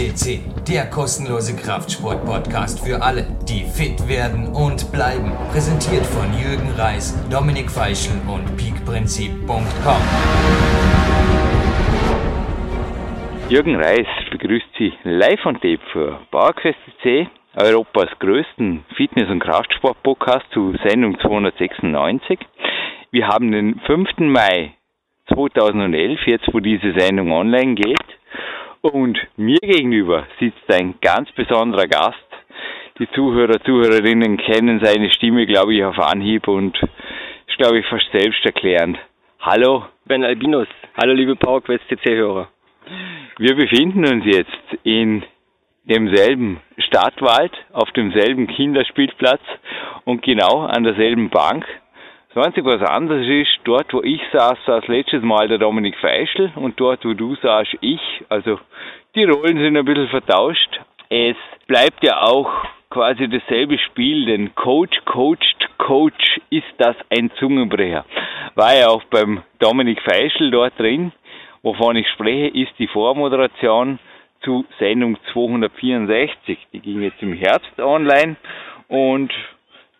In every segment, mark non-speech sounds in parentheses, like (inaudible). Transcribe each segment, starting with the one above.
FCC, der kostenlose Kraftsport-Podcast für alle, die fit werden und bleiben. Präsentiert von Jürgen Reis, Dominik Feischl und peakprinzip.com. Jürgen Reis begrüßt Sie live on tape für PowerQuest CC, Europas größten Fitness- und Kraftsport-Podcast zu Sendung 296. Wir haben den 5. Mai 2011, jetzt wo diese Sendung online geht. Und mir gegenüber sitzt ein ganz besonderer Gast. Die Zuhörer, Zuhörerinnen kennen seine Stimme, glaube ich, auf Anhieb und ist, glaube ich, fast selbsterklärend. Hallo. Ben Albinus. Hallo, liebe PowerQuest CC-Hörer. Wir befinden uns jetzt in demselben Stadtwald, auf demselben Kinderspielplatz und genau an derselben Bank. Das Einzige, was anders ist, dort, wo ich saß, saß letztes Mal der Dominik Feischl und dort, wo du saßt, ich. Also die Rollen sind ein bisschen vertauscht. Es bleibt ja auch quasi dasselbe Spiel, denn Coach, Coached, Coach, ist das ein Zungenbrecher. War ja auch beim Dominik Feischl dort drin. Wovon ich spreche, ist die Vormoderation zu Sendung 264. Die ging jetzt im Herbst online und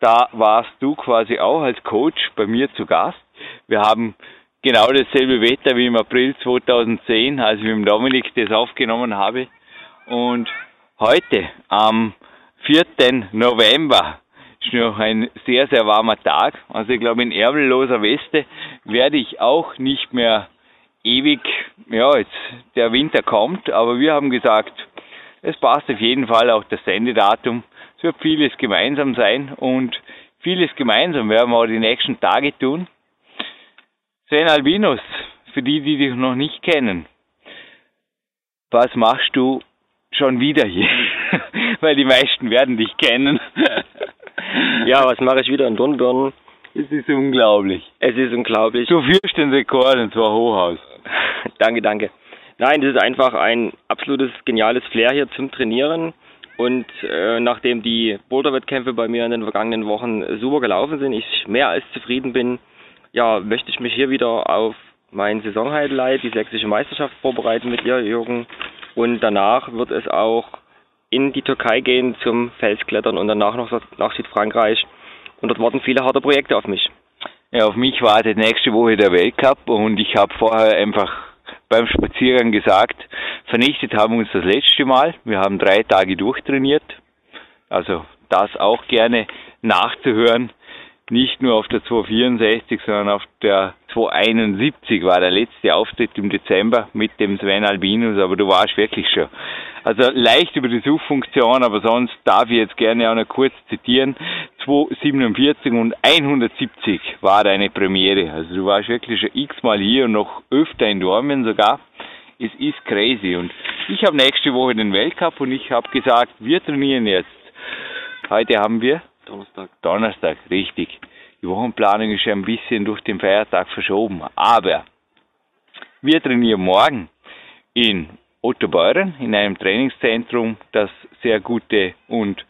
da warst du quasi auch als Coach bei mir zu Gast. Wir haben genau dasselbe Wetter wie im April 2010, als ich mit dem Dominik das aufgenommen habe. Und heute, am 4. November, ist noch ein sehr, sehr warmer Tag. Also ich glaube, in ärmelloser Weste werde ich auch nicht mehr ewig, ja, jetzt der Winter kommt, aber wir haben gesagt, es passt auf jeden Fall auch das Sendedatum es wird vieles gemeinsam sein und vieles gemeinsam werden wir auch die nächsten Tage tun. Sven Albinus, für die, die dich noch nicht kennen, was machst du schon wieder hier? (laughs) Weil die meisten werden dich kennen. (laughs) ja, was mache ich wieder in Dornbirn? Es ist unglaublich. Es ist unglaublich. Du führst den Rekord und zwar Hochhaus. (laughs) danke, danke. Nein, das ist einfach ein absolutes geniales Flair hier zum Trainieren. Und äh, nachdem die Boulder-Wettkämpfe bei mir in den vergangenen Wochen super gelaufen sind, ich mehr als zufrieden bin, ja, möchte ich mich hier wieder auf mein Saisonhighlight, die sächsische Meisterschaft vorbereiten mit dir, Jürgen. Und danach wird es auch in die Türkei gehen zum Felsklettern und danach noch nach Südfrankreich. Und dort warten viele harte Projekte auf mich. Ja, auf mich wartet nächste Woche der Weltcup und ich habe vorher einfach beim Spaziergang gesagt, vernichtet haben wir uns das letzte Mal. Wir haben drei Tage durchtrainiert. Also das auch gerne nachzuhören. Nicht nur auf der 264, sondern auf der 271 war der letzte Auftritt im Dezember mit dem Sven Albinus, aber du warst wirklich schon also leicht über die Suchfunktion, aber sonst darf ich jetzt gerne auch noch kurz zitieren. 247 und 170 war deine Premiere. Also du warst wirklich schon x-mal hier und noch öfter in Dormien sogar. Es ist crazy. Und ich habe nächste Woche den Weltcup und ich habe gesagt, wir trainieren jetzt. Heute haben wir Donnerstag. Donnerstag, richtig. Die Wochenplanung ist ja ein bisschen durch den Feiertag verschoben. Aber wir trainieren morgen in Otto Beuren in einem Trainingszentrum, das sehr gute und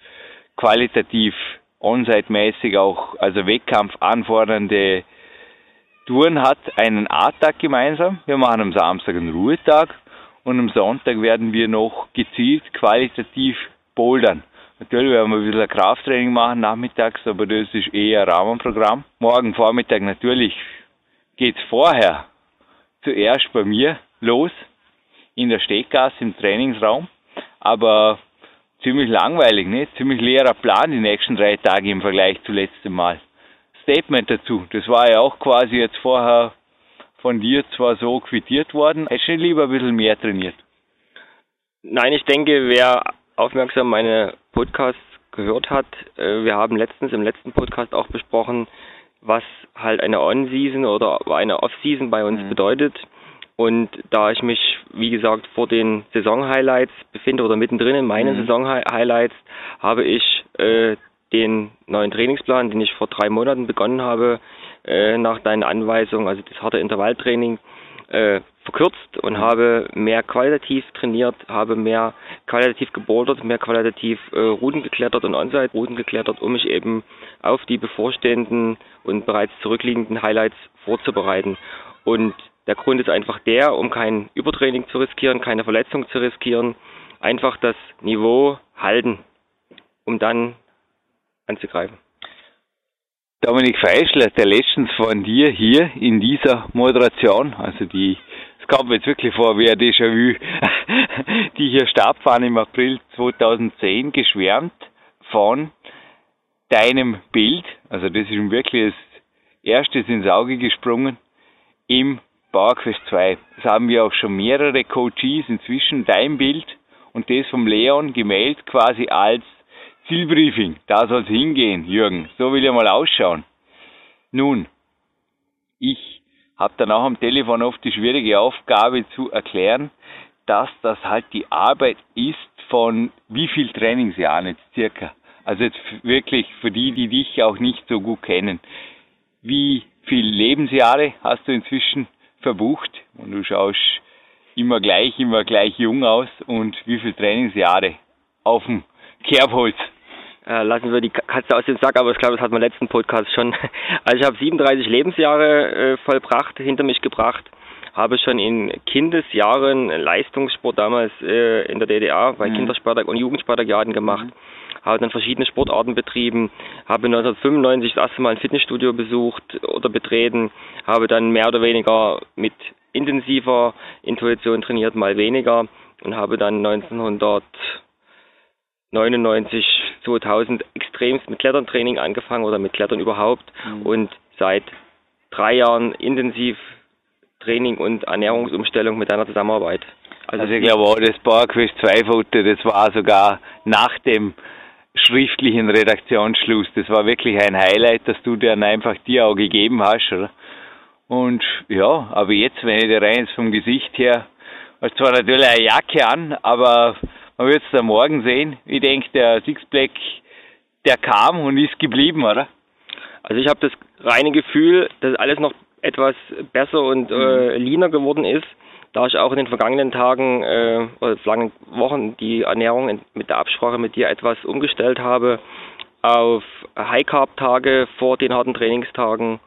qualitativ on-site-mäßig auch, also Wettkampf anfordernde Touren hat, einen A-Tag gemeinsam. Wir machen am Samstag einen Ruhetag und am Sonntag werden wir noch gezielt qualitativ bouldern. Natürlich werden wir ein bisschen Krafttraining machen nachmittags, aber das ist eher ein Rahmenprogramm. Morgen Vormittag natürlich geht's vorher zuerst bei mir los in der Steckgasse im Trainingsraum, aber ziemlich langweilig, ne? ziemlich leerer Plan die nächsten drei Tage im Vergleich zu letztem Mal. Statement dazu, das war ja auch quasi jetzt vorher von dir zwar so quittiert worden, hättest du lieber ein bisschen mehr trainiert? Nein, ich denke, wer aufmerksam meine Podcasts gehört hat, äh, wir haben letztens im letzten Podcast auch besprochen, was halt eine On-Season oder eine Off-Season bei uns mhm. bedeutet. Und da ich mich, wie gesagt, vor den Saison-Highlights befinde oder mittendrin in meinen mhm. Saison-Highlights, habe ich äh, den neuen Trainingsplan, den ich vor drei Monaten begonnen habe, äh, nach deinen Anweisungen, also das harte Intervalltraining, äh, verkürzt und mhm. habe mehr qualitativ trainiert, habe mehr qualitativ gebouldert, mehr qualitativ äh, Routen geklettert und On-Site-Routen geklettert, um mich eben auf die bevorstehenden und bereits zurückliegenden Highlights vorzubereiten. Und der Grund ist einfach der, um kein Übertraining zu riskieren, keine Verletzung zu riskieren, einfach das Niveau halten, um dann anzugreifen. Dominik Feischler, der letztens von dir hier in dieser Moderation, also die, es kam jetzt wirklich vor wie ein Déjà-vu, (laughs) die hier stattfand im April 2010, geschwärmt von deinem Bild, also das ist wirklich das erstes ins Auge gesprungen, im PowerQuest 2. Das haben wir auch schon mehrere Coaches inzwischen, dein Bild und das vom Leon gemeldet quasi als Zielbriefing, da soll es hingehen, Jürgen. So will ich mal ausschauen. Nun, ich habe dann auch am Telefon oft die schwierige Aufgabe zu erklären, dass das halt die Arbeit ist von wie viel Trainingsjahren jetzt circa. Also jetzt wirklich für die, die dich auch nicht so gut kennen. Wie viel Lebensjahre hast du inzwischen verbucht? Und du schaust immer gleich, immer gleich jung aus. Und wie viel Trainingsjahre auf dem Kerbholz? Äh, lassen wir die Katze aus dem Sack, aber ich glaube, das hat man letzten Podcast schon. (laughs) Also ich habe 37 Lebensjahre äh, vollbracht, hinter mich gebracht, habe schon in Kindesjahren Leistungssport damals äh, in der DDR bei mhm. Kinderspartak und Jugendspartakiaden gemacht. Mhm. Habe dann verschiedene Sportarten betrieben, habe 1995 das erste Mal ein Fitnessstudio besucht oder betreten, habe dann mehr oder weniger mit intensiver Intuition trainiert, mal weniger und habe dann 1900 99, 2000 extremst mit Klettertraining angefangen oder mit Klettern überhaupt mhm. und seit drei Jahren intensiv Training und Ernährungsumstellung mit deiner Zusammenarbeit. Also, also ich glaube auch das PowerQuest 2 Foto, das war sogar nach dem schriftlichen Redaktionsschluss. Das war wirklich ein Highlight, dass du dann einfach dir auch gegeben hast, oder? Und ja, aber jetzt, wenn ich dir rein vom Gesicht her, hast zwar natürlich eine Jacke an, aber man wird es am Morgen sehen. Ich denke, der Sixpack, der kam und ist geblieben, oder? Also ich habe das reine Gefühl, dass alles noch etwas besser und äh, mhm. leaner geworden ist, da ich auch in den vergangenen Tagen äh, oder vergangenen Wochen die Ernährung mit der Absprache mit dir etwas umgestellt habe auf High Carb Tage vor den harten Trainingstagen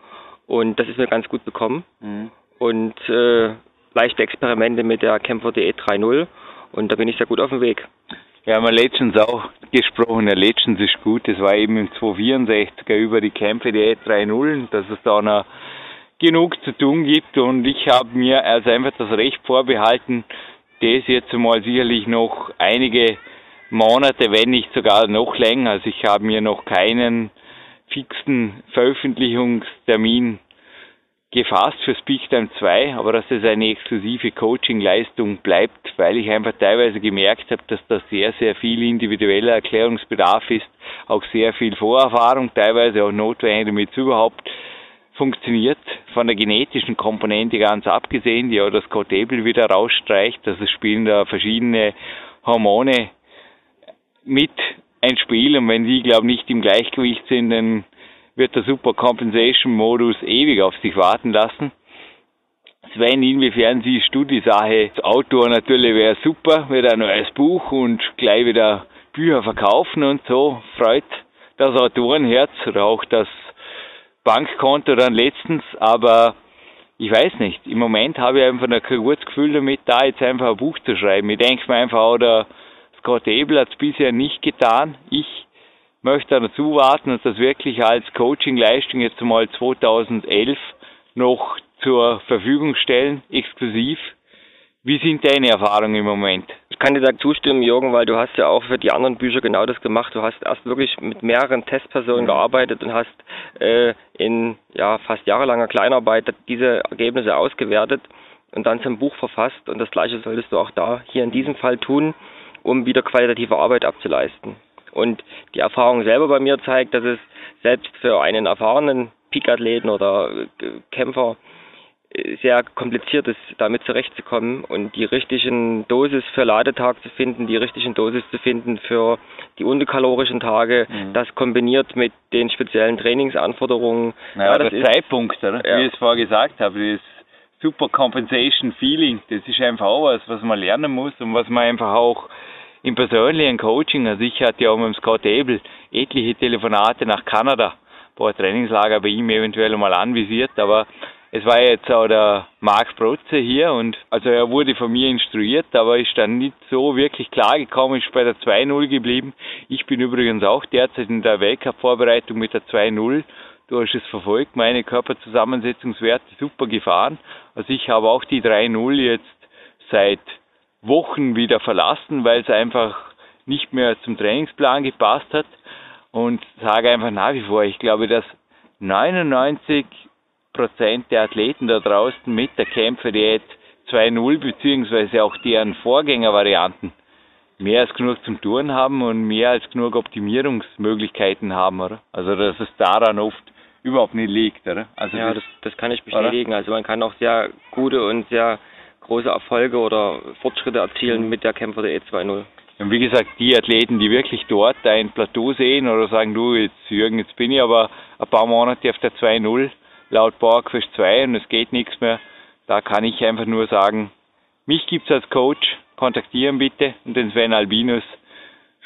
und das ist mir ganz gut bekommen mhm. und äh, leichte Experimente mit der Kämpfer Diät 3.0 und da bin ich sehr gut auf dem Weg. Wir haben letztens auch gesprochen, der letztens ist gut, das war eben im 264er über die Kämpfe der E3.0, dass es da noch genug zu tun gibt und ich habe mir also einfach das Recht vorbehalten, das jetzt mal sicherlich noch einige Monate, wenn nicht sogar noch länger, also ich habe mir noch keinen fixen Veröffentlichungstermin gefasst für Speaktime 2, aber dass es eine exklusive Coaching-Leistung bleibt, weil ich einfach teilweise gemerkt habe, dass da sehr, sehr viel individueller Erklärungsbedarf ist, auch sehr viel Vorerfahrung, teilweise auch notwendig, damit es überhaupt funktioniert, von der genetischen Komponente ganz abgesehen, die auch das Cotable wieder rausstreicht, also spielen da verschiedene Hormone mit ein Spiel. Und wenn die, glaube ich, nicht im Gleichgewicht sind, dann wird der Super Compensation Modus ewig auf sich warten lassen. Sven, inwiefern siehst du die Sache? Das Autor natürlich wäre super, wird ein neues Buch und gleich wieder Bücher verkaufen und so. Freut das Autorenherz oder auch das Bankkonto dann letztens, aber ich weiß nicht. Im Moment habe ich einfach ein gutes Gefühl damit, da jetzt einfach ein Buch zu schreiben. Ich denke mir einfach, oder Scott Abel hat es bisher nicht getan. Ich möchte dazu warten und das wirklich als Coaching-Leistung jetzt mal 2011 noch zur Verfügung stellen, exklusiv. Wie sind deine Erfahrungen im Moment? Ich kann dir da zustimmen, Jürgen, weil du hast ja auch für die anderen Bücher genau das gemacht. Du hast erst wirklich mit mehreren Testpersonen gearbeitet und hast äh, in ja, fast jahrelanger Kleinarbeit diese Ergebnisse ausgewertet und dann zum Buch verfasst. Und das Gleiche solltest du auch da hier in diesem Fall tun, um wieder qualitative Arbeit abzuleisten. Und die Erfahrung selber bei mir zeigt, dass es selbst für einen erfahrenen Peak-Athleten oder Kämpfer äh, sehr kompliziert ist, damit zurechtzukommen und die richtigen Dosis für Ladetag zu finden, die richtigen Dosis zu finden für die unterkalorischen Tage, mhm. das kombiniert mit den speziellen Trainingsanforderungen. Naja, ja, der Zeitpunkt, oder? Ja. wie ich es vorher gesagt habe, das Super Compensation Feeling, das ist einfach auch was, was man lernen muss und was man einfach auch im persönlichen Coaching, also ich hatte ja auch mit dem Scott Abel etliche Telefonate nach Kanada, ein paar Trainingslager bei ihm eventuell mal anvisiert, aber es war jetzt auch der Marc Protze hier und also er wurde von mir instruiert, aber ist dann nicht so wirklich klar gekommen, ist bei der 2-0 geblieben. Ich bin übrigens auch derzeit in der Weltcup-Vorbereitung mit der 2-0. Du hast es verfolgt, meine Körperzusammensetzungswerte super gefahren. Also ich habe auch die 3-0 jetzt seit Wochen wieder verlassen, weil es einfach nicht mehr zum Trainingsplan gepasst hat und sage einfach nach wie vor, ich glaube, dass 99 Prozent der Athleten da draußen mit der Kämpferdiät 2.0 beziehungsweise auch deren Vorgängervarianten mehr als genug zum Touren haben und mehr als genug Optimierungsmöglichkeiten haben, oder? Also dass es daran oft überhaupt nicht liegt, oder? Also ja, das, das kann ich bestätigen. Oder? Also man kann auch sehr gute und sehr große Erfolge oder Fortschritte erzielen mhm. mit der Kämpfer der E2.0. Und wie gesagt, die Athleten, die wirklich dort ein Plateau sehen oder sagen, du, jetzt Jürgen, jetzt bin ich aber ein paar Monate auf der 2.0, laut Bauerquest 2 und es geht nichts mehr. Da kann ich einfach nur sagen, mich gibt's als Coach, kontaktieren bitte und den Sven Albinus.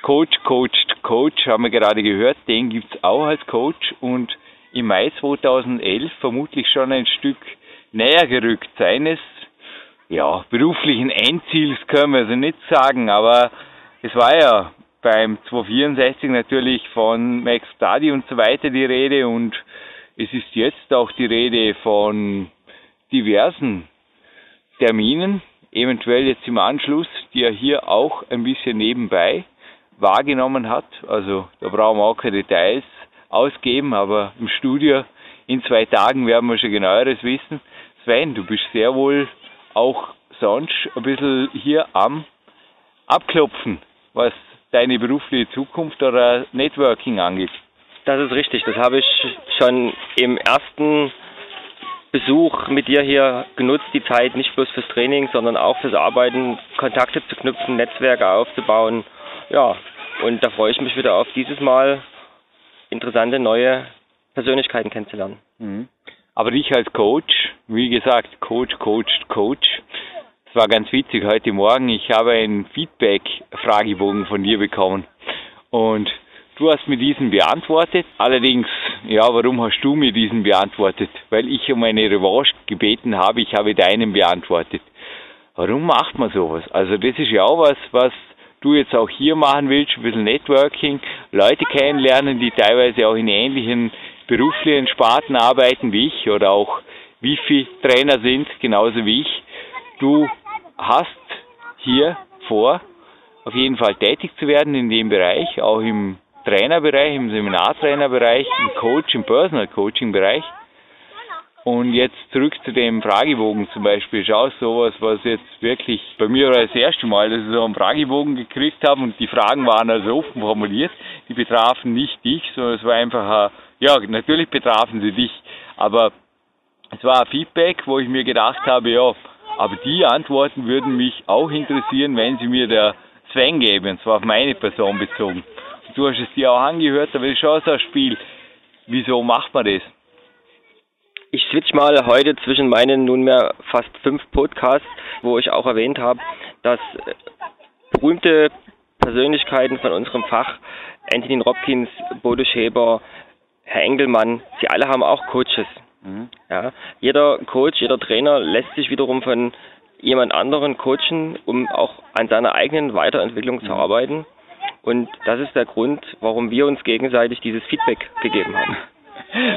Coach, Coached, Coach, haben wir gerade gehört, den gibt's auch als Coach und im Mai 2011 vermutlich schon ein Stück näher gerückt seines ja, beruflichen Endziels können wir also nicht sagen, aber es war ja beim 264 natürlich von Max Stadi und so weiter die Rede und es ist jetzt auch die Rede von diversen Terminen, eventuell jetzt im Anschluss, die er hier auch ein bisschen nebenbei wahrgenommen hat. Also da brauchen wir auch keine Details ausgeben, aber im Studio in zwei Tagen werden wir schon genaueres wissen. Sven, du bist sehr wohl auch sonst ein bisschen hier am Abklopfen, was deine berufliche Zukunft oder Networking angeht. Das ist richtig. Das habe ich schon im ersten Besuch mit dir hier genutzt, die Zeit nicht bloß fürs Training, sondern auch fürs Arbeiten, Kontakte zu knüpfen, Netzwerke aufzubauen. Ja, und da freue ich mich wieder auf dieses Mal interessante neue Persönlichkeiten kennenzulernen. Mhm. Aber ich als Coach, wie gesagt, Coach, Coach, Coach. Es war ganz witzig heute Morgen. Ich habe einen Feedback-Fragebogen von dir bekommen. Und Du hast mir diesen beantwortet. Allerdings, ja, warum hast du mir diesen beantwortet? Weil ich um eine Revanche gebeten habe, ich habe deinen beantwortet. Warum macht man sowas? Also das ist ja auch was, was du jetzt auch hier machen willst, ein bisschen Networking, Leute kennenlernen, die teilweise auch in ähnlichen beruflichen Sparten arbeiten wie ich oder auch Wifi-Trainer sind, genauso wie ich. Du hast hier vor, auf jeden Fall tätig zu werden in dem Bereich, auch im Trainerbereich, im Seminartrainerbereich, im Coach, im Personal Coaching Bereich. Und jetzt zurück zu dem Fragebogen zum Beispiel. Schau, sowas, was jetzt wirklich bei mir war das erste Mal, dass ich so einen Fragebogen gekriegt habe und die Fragen waren also offen formuliert. Die betrafen nicht dich, sondern es war einfach, ja, natürlich betrafen sie dich, aber es war ein Feedback, wo ich mir gedacht habe, ja, aber die Antworten würden mich auch interessieren, wenn sie mir der Sven gäbe, und zwar auf meine Person bezogen du hast es dir auch angehört, aber das ist schon so ein Spiel. Wieso macht man das? Ich switch mal heute zwischen meinen nunmehr fast fünf Podcasts, wo ich auch erwähnt habe, dass äh, berühmte Persönlichkeiten von unserem Fach, Anthony Robkins, Bodo Schäber, Herr Engelmann, sie alle haben auch Coaches. Mhm. Ja, jeder Coach, jeder Trainer lässt sich wiederum von jemand anderen coachen, um auch an seiner eigenen Weiterentwicklung zu mhm. arbeiten. Und das ist der Grund, warum wir uns gegenseitig dieses Feedback gegeben haben.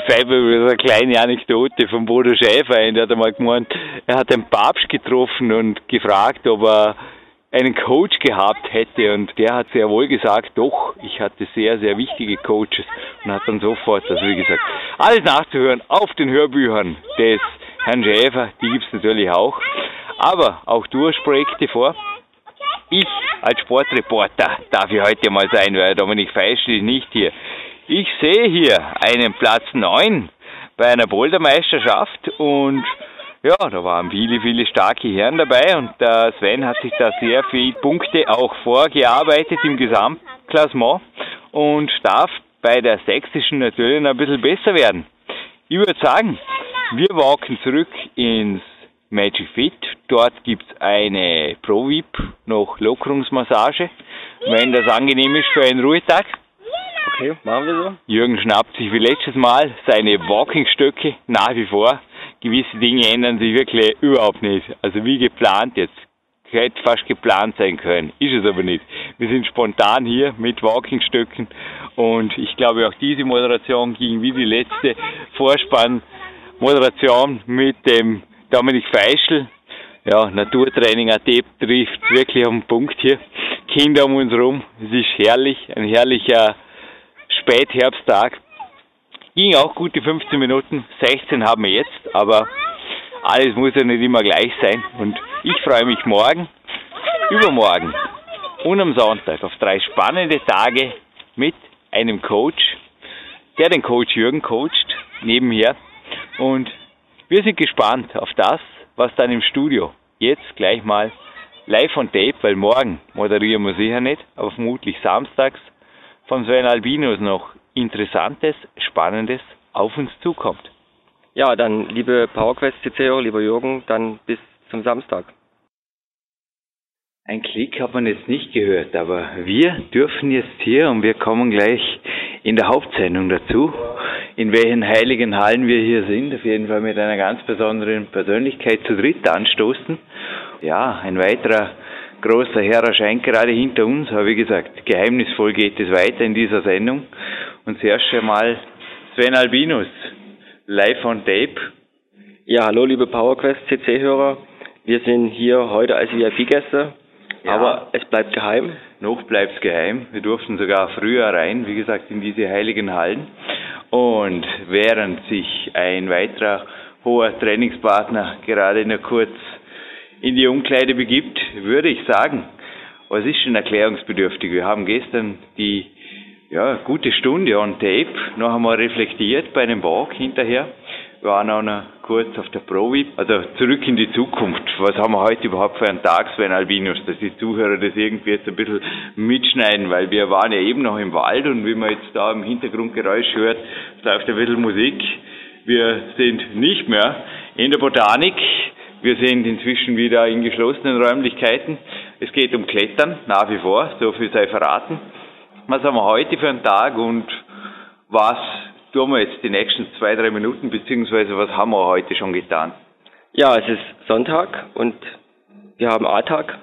Fällt mir eine kleine Anekdote von Bodo Schäfer ein, der hat einmal gemeint, er hat den Papst getroffen und gefragt, ob er einen Coach gehabt hätte und der hat sehr wohl gesagt, doch, ich hatte sehr, sehr wichtige Coaches und hat dann sofort, also wie gesagt, alles nachzuhören auf den Hörbüchern des Herrn Schäfer, die gibt es natürlich auch, aber auch du hast Projekte vor, ich als Sportreporter darf ich heute mal sein, weil Dominik Feischl ist nicht hier. Ich sehe hier einen Platz 9 bei einer Bouldermeisterschaft und ja, da waren viele, viele starke Herren dabei und der Sven hat sich da sehr viele Punkte auch vorgearbeitet im Gesamtklassement und darf bei der sächsischen natürlich noch ein bisschen besser werden. Ich würde sagen, wir walken zurück ins Magic Fit. Dort gibt es eine Pro-VIP, noch Lockerungsmassage, wenn das angenehm ist für einen Ruhetag. Okay, machen wir so. Jürgen schnappt sich wie letztes Mal seine Walkingstöcke nach wie vor. Gewisse Dinge ändern sich wirklich überhaupt nicht. Also wie geplant jetzt. Hätte fast geplant sein können. Ist es aber nicht. Wir sind spontan hier mit Walkingstöcken und ich glaube auch diese Moderation ging wie die letzte Vorspann-Moderation mit dem Dominik Feischl. Ja, Naturtraining AT trifft wirklich am Punkt hier. Kinder um uns rum. Es ist herrlich, ein herrlicher Spätherbsttag. Ging auch gute 15 Minuten, 16 haben wir jetzt, aber alles muss ja nicht immer gleich sein. Und ich freue mich morgen, übermorgen und am Sonntag auf drei spannende Tage mit einem Coach, der den Coach Jürgen coacht, nebenher. Und wir sind gespannt auf das, was dann im Studio jetzt gleich mal live on tape, weil morgen moderieren wir sicher nicht, aber vermutlich samstags von Sven Albinus noch Interessantes, Spannendes auf uns zukommt. Ja, dann liebe PowerQuest CCO, lieber Jürgen, dann bis zum Samstag. Ein Klick hat man jetzt nicht gehört, aber wir dürfen jetzt hier und wir kommen gleich in der Hauptsendung dazu, in welchen heiligen Hallen wir hier sind, auf jeden Fall mit einer ganz besonderen Persönlichkeit zu dritt anstoßen. Ja, ein weiterer großer Herr erscheint gerade hinter uns, aber wie gesagt, geheimnisvoll geht es weiter in dieser Sendung. Und zuerst einmal Sven Albinus, live on tape. Ja, hallo liebe PowerQuest CC-Hörer. Wir sind hier heute als VIP-Gäste, ja. aber es bleibt geheim. Noch bleibt es geheim. Wir durften sogar früher rein, wie gesagt, in diese heiligen Hallen. Und während sich ein weiterer hoher Trainingspartner gerade nur kurz in die Umkleide begibt, würde ich sagen, was ist schon erklärungsbedürftig? Wir haben gestern die ja, gute Stunde on Tape noch einmal reflektiert bei einem Walk hinterher. Wir waren auch noch kurz auf der Provi, also zurück in die Zukunft. Was haben wir heute überhaupt für einen Tag, Sven Albinus, dass die Zuhörer das irgendwie jetzt ein bisschen mitschneiden, weil wir waren ja eben noch im Wald und wie man jetzt da im Hintergrundgeräusch hört, läuft ein bisschen Musik. Wir sind nicht mehr in der Botanik, wir sind inzwischen wieder in geschlossenen Räumlichkeiten. Es geht um Klettern, nach wie vor, so viel sei verraten was haben wir heute für einen Tag und was tun wir jetzt die nächsten zwei, drei Minuten, beziehungsweise was haben wir heute schon getan? Ja, es ist Sonntag und wir haben A-Tag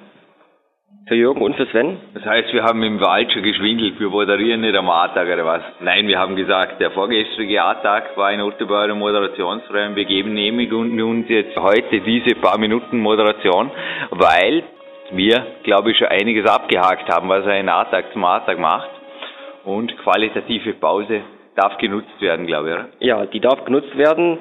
für Jürgen und für Sven. Das heißt, wir haben im Wald schon geschwindelt, wir moderieren nicht am A-Tag oder was? Nein, wir haben gesagt, der vorgestrige A-Tag war in Ottobauer moderationsfrei und wir geben nämlich uns jetzt heute diese paar Minuten Moderation, weil wir, glaube ich, schon einiges abgehakt haben, was ein A-Tag zum A-Tag macht und qualitative Pause darf genutzt werden, glaube ich. Oder? Ja, die darf genutzt werden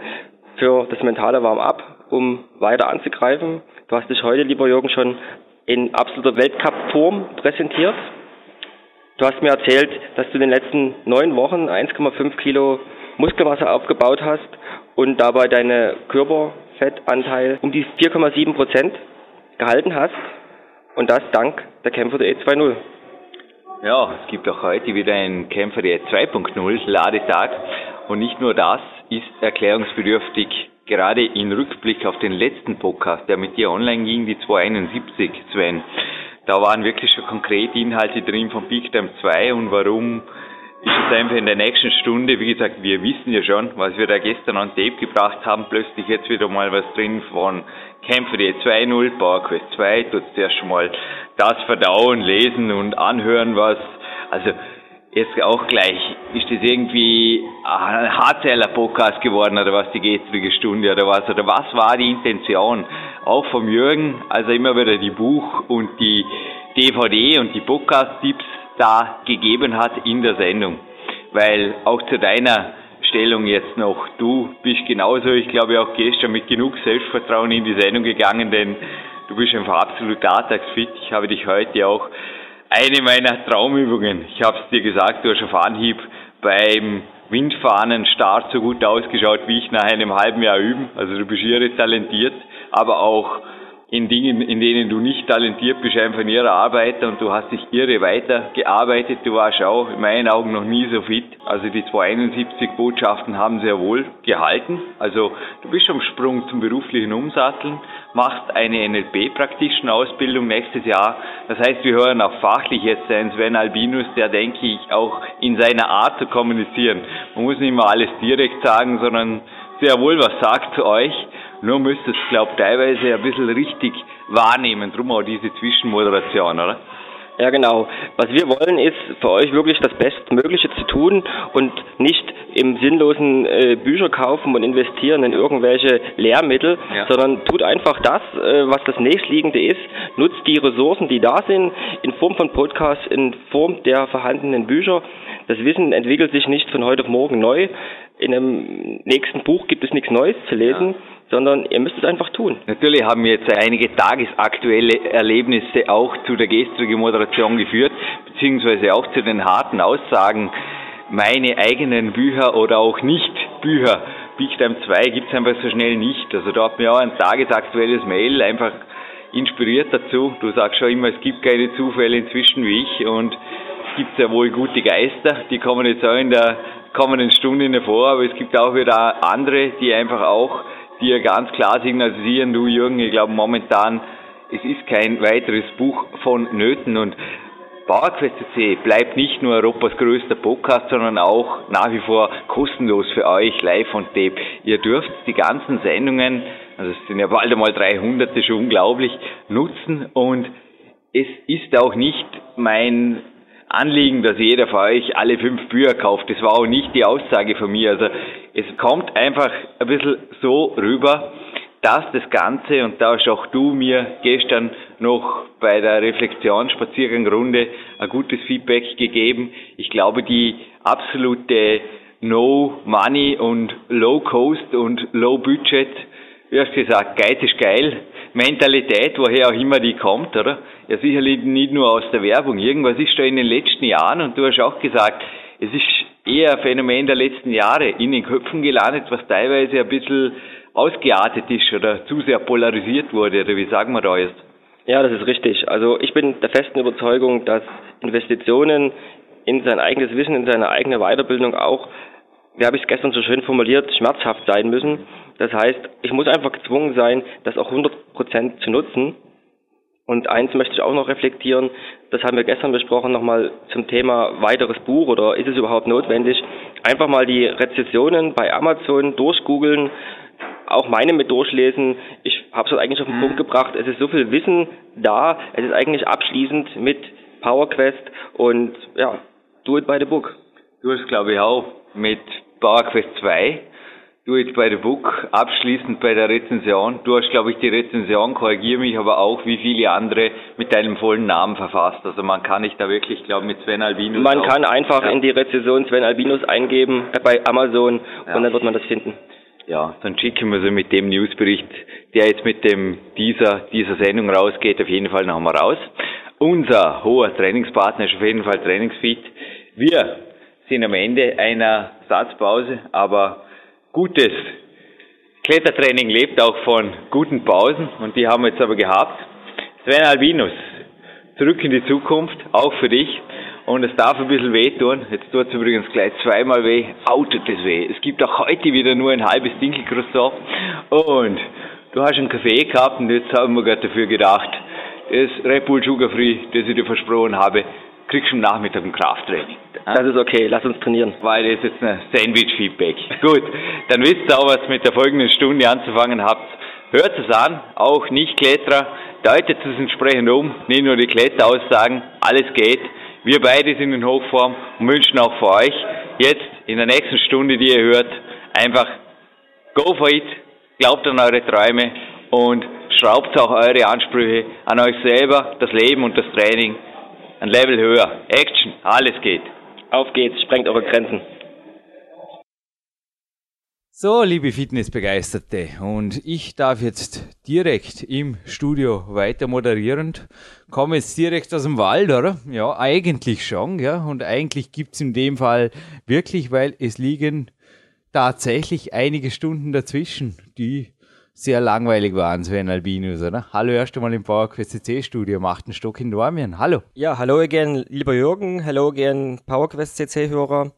für das mentale Warm-up, um weiter anzugreifen. Du hast dich heute, lieber Jürgen, schon in absoluter Weltcup-Form präsentiert. Du hast mir erzählt, dass du in den letzten neun Wochen 1,5 Kilo Muskelmasse aufgebaut hast und dabei deine Körperfettanteil um die 4,7 Prozent gehalten hast. Und das dank der Kämpfer der E20. Ja, es gibt auch heute wieder einen Kämpfer der 2.0 Ladetag. Und nicht nur das ist erklärungsbedürftig, gerade in Rückblick auf den letzten Podcast, der mit dir online ging, die 271, Sven. Da waren wirklich schon konkrete Inhalte drin von Peak Time 2 und warum ist es einfach in der nächsten Stunde, wie gesagt, wir wissen ja schon, was wir da gestern an Tape gebracht haben, plötzlich jetzt wieder mal was drin von Kämpfer die 2.0, PowerQuest 2, tut zuerst schon mal das verdauen, lesen und anhören, was, also jetzt auch gleich, ist das irgendwie ein Hardseller-Podcast geworden oder was, die gestrige Stunde oder was, oder was war die Intention? Auch vom Jürgen, also immer wieder die Buch und die DVD und die Podcast-Tipps da gegeben hat in der Sendung. Weil auch zu deiner Stellung jetzt noch, du bist genauso, ich glaube auch gestern mit genug Selbstvertrauen in die Sendung gegangen, denn du bist einfach absolut alltagsfit. Ich habe dich heute auch eine meiner Traumübungen, ich habe es dir gesagt, du hast auf Anhieb beim Windfahnenstart so gut ausgeschaut wie ich nach einem halben Jahr üben. Also du bist irre talentiert, aber auch in Dingen, in denen du nicht talentiert bist, einfach ein irrer Arbeiter und du hast dich irre weitergearbeitet. Du warst auch in meinen Augen noch nie so fit. Also die 271 Botschaften haben sehr wohl gehalten. Also du bist am Sprung zum beruflichen Umsatteln, machst eine NLP-Praktischen-Ausbildung nächstes Jahr. Das heißt, wir hören auch fachlich jetzt einen Sven Albinus, der denke ich auch in seiner Art zu kommunizieren. Man muss nicht immer alles direkt sagen, sondern sehr wohl was sagt zu euch. Nur müsst ihr es, glaube ich, teilweise ein bisschen richtig wahrnehmen. Drum auch diese Zwischenmoderation, oder? Ja, genau. Was wir wollen, ist für euch wirklich das Bestmögliche zu tun und nicht im sinnlosen äh, Bücher kaufen und investieren in irgendwelche Lehrmittel, ja. sondern tut einfach das, äh, was das nächstliegende ist. Nutzt die Ressourcen, die da sind, in Form von Podcasts, in Form der vorhandenen Bücher. Das Wissen entwickelt sich nicht von heute auf morgen neu. In einem nächsten Buch gibt es nichts Neues zu lesen. Ja sondern ihr müsst es einfach tun. Natürlich haben wir jetzt einige tagesaktuelle Erlebnisse auch zu der gestrigen Moderation geführt, beziehungsweise auch zu den harten Aussagen, meine eigenen Bücher oder auch nicht Bücher. Big Time 2 gibt es einfach so schnell nicht. Also da hat mir auch ein tagesaktuelles Mail einfach inspiriert dazu. Du sagst schon immer, es gibt keine Zufälle inzwischen wie ich und gibt sehr wohl gute Geister, die kommen jetzt auch in der kommenden Stunde vor, aber es gibt auch wieder andere, die einfach auch ja ganz klar signalisieren, du Jürgen, ich glaube momentan, es ist kein weiteres Buch von Nöten und PowerQuest.c bleibt nicht nur Europas größter Podcast, sondern auch nach wie vor kostenlos für euch, live und tape. Ihr dürft die ganzen Sendungen, also es sind ja bald einmal 300, das ist schon unglaublich, nutzen und es ist auch nicht mein Anliegen, dass jeder von euch alle fünf Bücher kauft. Das war auch nicht die Aussage von mir. Also es kommt einfach ein bisschen so rüber, dass das Ganze, und da hast auch du mir gestern noch bei der Reflexionsspaziergangrunde ein gutes Feedback gegeben. Ich glaube, die absolute No Money und Low Cost und Low Budget, wie hast gesagt, Geiz ist geil, Mentalität, woher auch immer die kommt, oder? Ja, sicherlich nicht nur aus der Werbung. Irgendwas ist da in den letzten Jahren, und du hast auch gesagt, es ist eher ein Phänomen der letzten Jahre in den Köpfen gelandet, was teilweise ein bisschen ausgeartet ist oder zu sehr polarisiert wurde, oder wie sagen wir da jetzt? Ja, das ist richtig. Also ich bin der festen Überzeugung, dass Investitionen in sein eigenes Wissen, in seine eigene Weiterbildung auch, wie habe ich es gestern so schön formuliert, schmerzhaft sein müssen. Das heißt, ich muss einfach gezwungen sein, das auch 100% zu nutzen. Und eins möchte ich auch noch reflektieren, das haben wir gestern besprochen, nochmal zum Thema weiteres Buch oder ist es überhaupt notwendig? Einfach mal die Rezessionen bei Amazon durchgoogeln, auch meine mit durchlesen. Ich habe es eigentlich auf den mhm. Punkt gebracht, es ist so viel Wissen da, es ist eigentlich abschließend mit PowerQuest und ja, do it by the book. Du hast glaube ich auch mit PowerQuest 2 Du jetzt bei der Book, abschließend bei der Rezension. Du hast, glaube ich, die Rezension, korrigiere mich, aber auch wie viele andere mit deinem vollen Namen verfasst. Also man kann nicht da wirklich, glaube ich, mit Sven Albinus. Man kann einfach ja. in die Rezension Sven Albinus eingeben äh, bei Amazon ja. und dann wird man das finden. Ja, dann schicken wir sie mit dem Newsbericht, der jetzt mit dem dieser, dieser Sendung rausgeht, auf jeden Fall nochmal raus. Unser hoher Trainingspartner ist auf jeden Fall Trainingsfit. Wir sind am Ende einer Satzpause, aber gutes Klettertraining lebt auch von guten Pausen und die haben wir jetzt aber gehabt. Sven Albinus, zurück in die Zukunft, auch für dich. Und es darf ein bisschen weh tun. Jetzt tut es übrigens gleich zweimal weh. Outet es weh. Es gibt auch heute wieder nur ein halbes Dinkelcroissant. Und du hast einen Kaffee gehabt und jetzt haben wir gerade dafür gedacht, das Red Bull Sugar Free, das ich dir versprochen habe, kriegst du am Nachmittag ein Krafttraining. Das ist okay, lass uns trainieren. Weil das ist jetzt ein Sandwich-Feedback. Gut, dann wisst ihr auch, was mit der folgenden Stunde anzufangen habt. Hört es an, auch Nicht-Kletterer, deutet es entsprechend um, nicht nur die Kletteraussagen, alles geht. Wir beide sind in Hochform und wünschen auch für euch jetzt in der nächsten Stunde, die ihr hört, einfach go for it, glaubt an eure Träume und schraubt auch eure Ansprüche an euch selber, das Leben und das Training ein Level höher. Action, alles geht. Auf geht's, sprengt eure Grenzen. So, liebe Fitnessbegeisterte, und ich darf jetzt direkt im Studio weiter moderierend. Komme jetzt direkt aus dem Wald, oder? Ja, eigentlich schon, ja. Und eigentlich gibt's in dem Fall wirklich, weil es liegen tatsächlich einige Stunden dazwischen, die sehr langweilig waren, Sven Albinus, oder? Hallo erst einmal im PowerQuest CC Studio, macht einen Stock in Dormien. Hallo. Ja, hallo again, lieber Jürgen, hallo again, PowerQuest CC Hörer.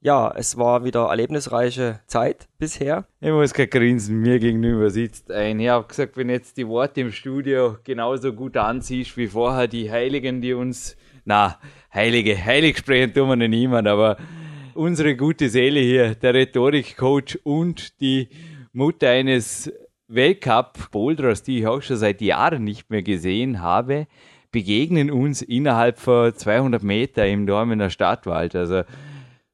Ja, es war wieder erlebnisreiche Zeit bisher. Ich muss kein grinsen, mir gegenüber sitzt ein. Ich habe gesagt, wenn jetzt die Worte im Studio genauso gut ansiehst wie vorher die Heiligen, die uns, na, Heilige, heilig sprechen tun wir nicht niemand, aber unsere gute Seele hier, der Rhetorikcoach und die Mutter eines Weltcup-Boulderers, die ich auch schon seit Jahren nicht mehr gesehen habe, begegnen uns innerhalb von 200 Meter im Dormener Stadtwald. Also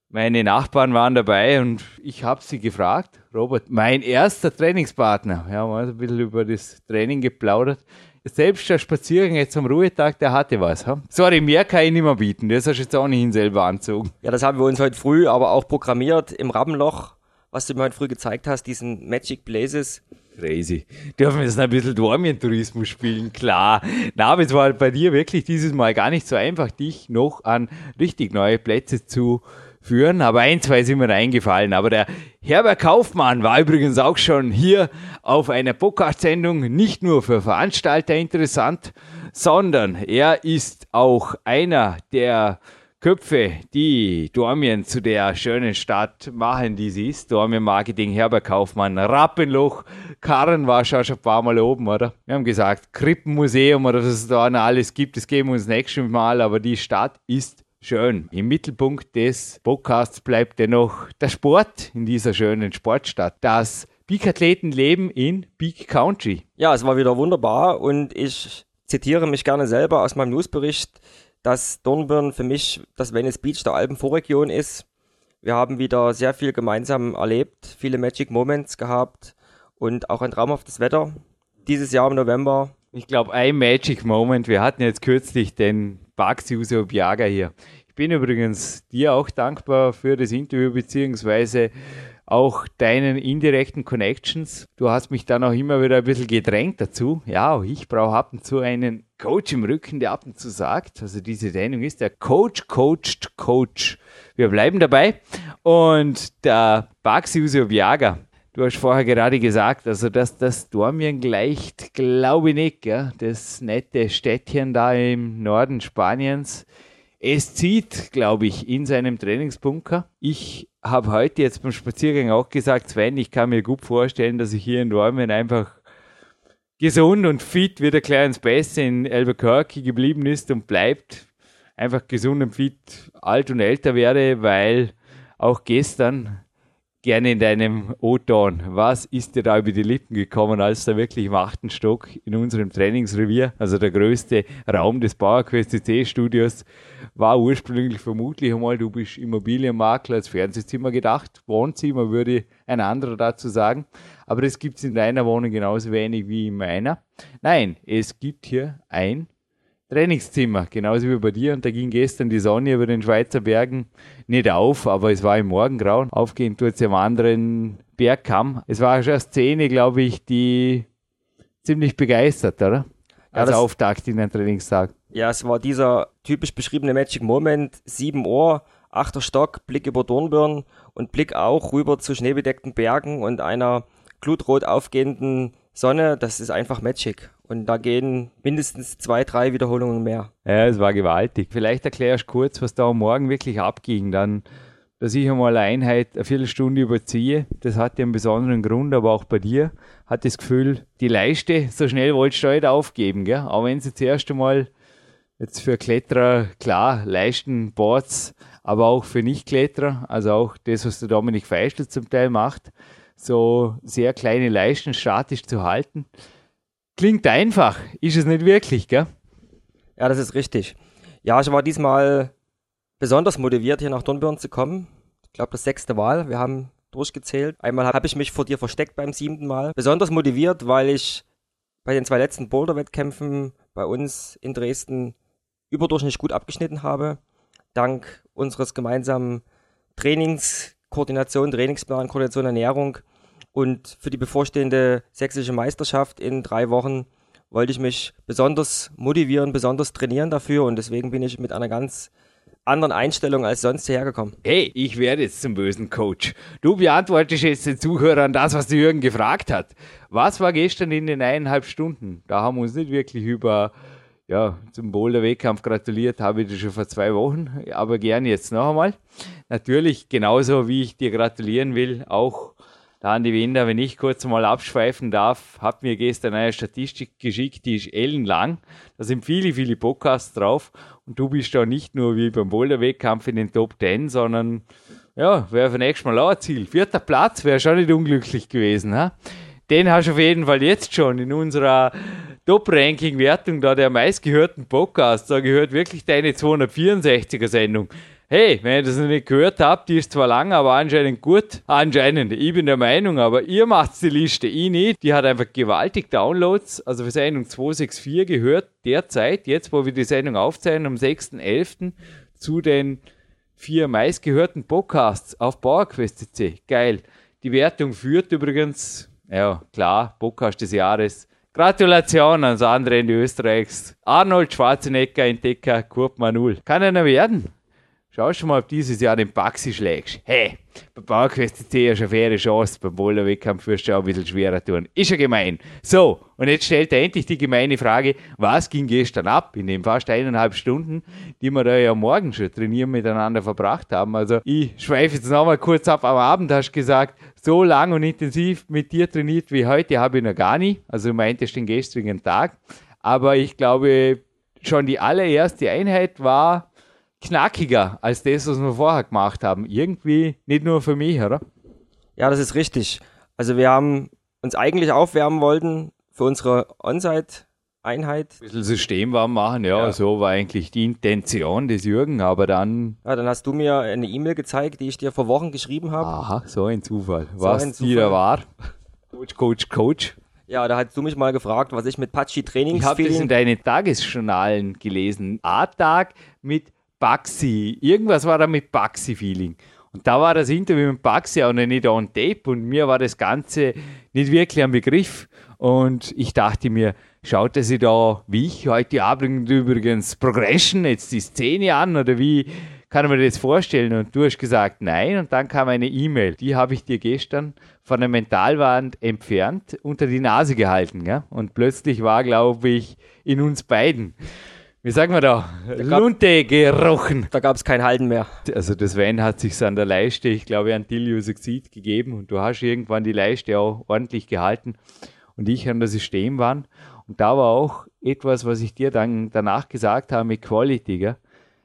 meine Nachbarn waren dabei und ich habe sie gefragt, Robert, mein erster Trainingspartner, wir haben also ein bisschen über das Training geplaudert. Selbst der Spaziergang jetzt am Ruhetag, der hatte was. Ha? Sorry, mehr kann ich nicht mehr bieten. Das hast du jetzt auch nicht selber anzogen. Ja, das haben wir uns heute früh aber auch programmiert im Rabbenloch, was du mir heute früh gezeigt hast, diesen Magic Blazes. Crazy. Dürfen wir jetzt ein bisschen Dormien-Tourismus spielen? Klar. Na, aber es war bei dir wirklich dieses Mal gar nicht so einfach, dich noch an richtig neue Plätze zu führen, aber ein, zwei sind mir eingefallen. Aber der Herbert Kaufmann war übrigens auch schon hier auf einer Podcast-Sendung, nicht nur für Veranstalter interessant, sondern er ist auch einer der Köpfe, die Dormien zu der schönen Stadt machen, die sie ist. Dormien Marketing, Herbert Kaufmann, Rappenloch, Karren war schon ein paar Mal oben, oder? Wir haben gesagt, Krippenmuseum oder was es da noch alles gibt, das geben wir uns nächstes Mal, aber die Stadt ist schön. Im Mittelpunkt des Podcasts bleibt dennoch der Sport in dieser schönen Sportstadt. Das Peak-Athleten leben in Peak Country. Ja, es war wieder wunderbar und ich zitiere mich gerne selber aus meinem Newsbericht, dass Dornbirn für mich das Venice Beach der Alpenvorregion ist. Wir haben wieder sehr viel gemeinsam erlebt, viele Magic Moments gehabt und auch ein traumhaftes Wetter. Dieses Jahr im November. Ich glaube, ein Magic Moment. Wir hatten jetzt kürzlich den Baxi Usobiaga hier. Ich bin übrigens dir auch dankbar für das Interview beziehungsweise auch deinen indirekten Connections. Du hast mich dann auch immer wieder ein bisschen gedrängt dazu. Ja, ich brauche ab und zu einen Coach im Rücken, der ab und zu sagt, also diese Sendung ist der Coach coacht Coach. Wir bleiben dabei. Und der Baxi Usobiaga, Du hast vorher gerade gesagt, also dass das Dormien gleicht, glaube ich nicht, ja? das nette Städtchen da im Norden Spaniens. Es zieht, glaube ich, in seinem Trainingsbunker. Ich habe heute jetzt beim Spaziergang auch gesagt, Sven, ich kann mir gut vorstellen, dass ich hier in Dormien einfach gesund und fit wie der Clarence Bass in Albuquerque geblieben ist und bleibt. Einfach gesund und fit alt und älter werde, weil auch gestern gerne in deinem O-Ton. Was ist dir da über die Lippen gekommen, als da wirklich im achten Stock in unserem Trainingsrevier, also der größte Raum des PowerQuest CC-Studios, war ursprünglich vermutlich einmal, du bist Immobilienmakler als Fernsehzimmer gedacht. Wohnzimmer würde ein anderer dazu sagen. Aber es gibt es in deiner Wohnung genauso wenig wie in meiner. Nein, es gibt hier ein Trainingszimmer, genauso wie bei dir. Und da ging gestern die Sonne über den Schweizer Bergen nicht auf, aber es war im Morgengrauen. Aufgehend tut es am anderen Bergkamm. Es war schon eine Szene, glaube ich, die ziemlich begeistert, oder? Ja, Als Auftakt in den Trainingstag. Ja, es war dieser typisch beschriebene Magic Moment. 7 Uhr, achter Stock, Blick über Dornbirn und Blick auch rüber zu schneebedeckten Bergen und einer glutrot aufgehenden Sonne. Das ist einfach Magic. Und da gehen mindestens zwei, drei Wiederholungen mehr. Ja, es war gewaltig. Vielleicht erklärst du kurz, was da am Morgen wirklich abging. Dann, dass ich einmal eine Einheit eine Viertelstunde überziehe, das hat ja einen besonderen Grund, aber auch bei dir hat das Gefühl, die Leiste, so schnell wolltest du nicht aufgeben, gell? Auch wenn sie zuerst einmal jetzt für Kletterer, klar, Leisten, Boards, aber auch für Nicht-Kletterer, also auch das, was der Dominik Feischl zum Teil macht, so sehr kleine Leisten statisch zu halten Klingt einfach, ist es nicht wirklich, gell? Ja, das ist richtig. Ja, ich war diesmal besonders motiviert, hier nach Dornbirn zu kommen. Ich glaube, das sechste Mal. Wir haben durchgezählt. Einmal habe ich mich vor dir versteckt beim siebten Mal. Besonders motiviert, weil ich bei den zwei letzten Boulder-Wettkämpfen bei uns in Dresden überdurchschnittlich gut abgeschnitten habe. Dank unseres gemeinsamen Trainingskoordination, Trainingsplan, Koordination, Ernährung und für die bevorstehende sächsische Meisterschaft in drei Wochen wollte ich mich besonders motivieren, besonders trainieren dafür und deswegen bin ich mit einer ganz anderen Einstellung als sonst hergekommen. Hey, ich werde jetzt zum bösen Coach. Du beantwortest jetzt den Zuhörern das, was Jürgen gefragt hat. Was war gestern in den eineinhalb Stunden? Da haben wir uns nicht wirklich über ja, zum Boulder-Wettkampf gratuliert, habe ich das schon vor zwei Wochen, aber gern jetzt noch einmal. Natürlich, genauso wie ich dir gratulieren will, auch da an die Winder, wenn ich kurz mal abschweifen darf, hat mir gestern eine Statistik geschickt, die ist ellenlang. Da sind viele, viele Podcasts drauf und du bist da nicht nur wie beim Boulder-Wettkampf in den Top 10, sondern Ja, wäre für nächstes Mal auch ein Ziel. Vierter Platz wäre schon nicht unglücklich gewesen. Ha? Den hast du auf jeden Fall jetzt schon in unserer Top-Ranking-Wertung da der meistgehörten Podcast. Da gehört wirklich deine 264er-Sendung. Hey, wenn ihr das noch nicht gehört habt, die ist zwar lang, aber anscheinend gut. Anscheinend, ich bin der Meinung, aber ihr macht die Liste, ich nicht. Die hat einfach gewaltig Downloads. Also für Sendung 264 gehört derzeit, jetzt wo wir die Sendung aufzeichnen, am 6.11. zu den vier meistgehörten Podcasts auf PowerQuest.cc. Geil. Die Wertung führt übrigens, ja klar, Podcast des Jahres. Gratulation ans andere Ende Österreichs. Arnold Schwarzenegger, Entdecker, Kurt Manul. Kann einer werden? Schau schon mal, ob dieses Jahr den Baxi schlägst. Hey, bei PowerQuest C hast du eine faire Chance, beim Boulderwettkampf wirst du auch ein bisschen schwerer tun. Ist ja gemein. So, und jetzt stellt er endlich die gemeine Frage, was ging gestern ab in den fast eineinhalb Stunden, die wir da ja morgen schon trainieren miteinander verbracht haben. Also ich schweife jetzt nochmal kurz ab. Am Abend hast du gesagt, so lang und intensiv mit dir trainiert wie heute habe ich noch gar nicht. Also du meintest den gestrigen Tag. Aber ich glaube, schon die allererste Einheit war knackiger als das, was wir vorher gemacht haben. Irgendwie nicht nur für mich, oder? Ja, das ist richtig. Also wir haben uns eigentlich aufwärmen wollten für unsere On-Site-Einheit. Ein bisschen System warm machen, ja, ja, so war eigentlich die Intention des Jürgen, aber dann... Ja, dann hast du mir eine E-Mail gezeigt, die ich dir vor Wochen geschrieben habe. Aha, so ein Zufall. So was ein Zufall. die da war. Coach, Coach, Coach. Ja, da hast du mich mal gefragt, was ich mit Patschi Trainings Ich habe das in deinen Tagesjournalen gelesen. A-Tag mit Baxi. Irgendwas war da mit Baxi-Feeling. Und da war das Interview mit Baxi auch noch nicht on tape und mir war das Ganze nicht wirklich ein Begriff. Und ich dachte mir, schaut er sich da, wie ich heute Abend übrigens Progression, jetzt die Szene an oder wie kann man das vorstellen? Und du hast gesagt, nein. Und dann kam eine E-Mail, die habe ich dir gestern von der Mentalwand entfernt, unter die Nase gehalten. Ja? Und plötzlich war, glaube ich, in uns beiden wie sagen wir da, da Lunte gerochen. Da gab es kein Halten mehr. Also das Wein hat sich an der Leiste, ich glaube, an Tilius Exit gegeben und du hast irgendwann die Leiste auch ordentlich gehalten und ich an das System waren. Und da war auch etwas, was ich dir dann danach gesagt habe mit Quality. Gell?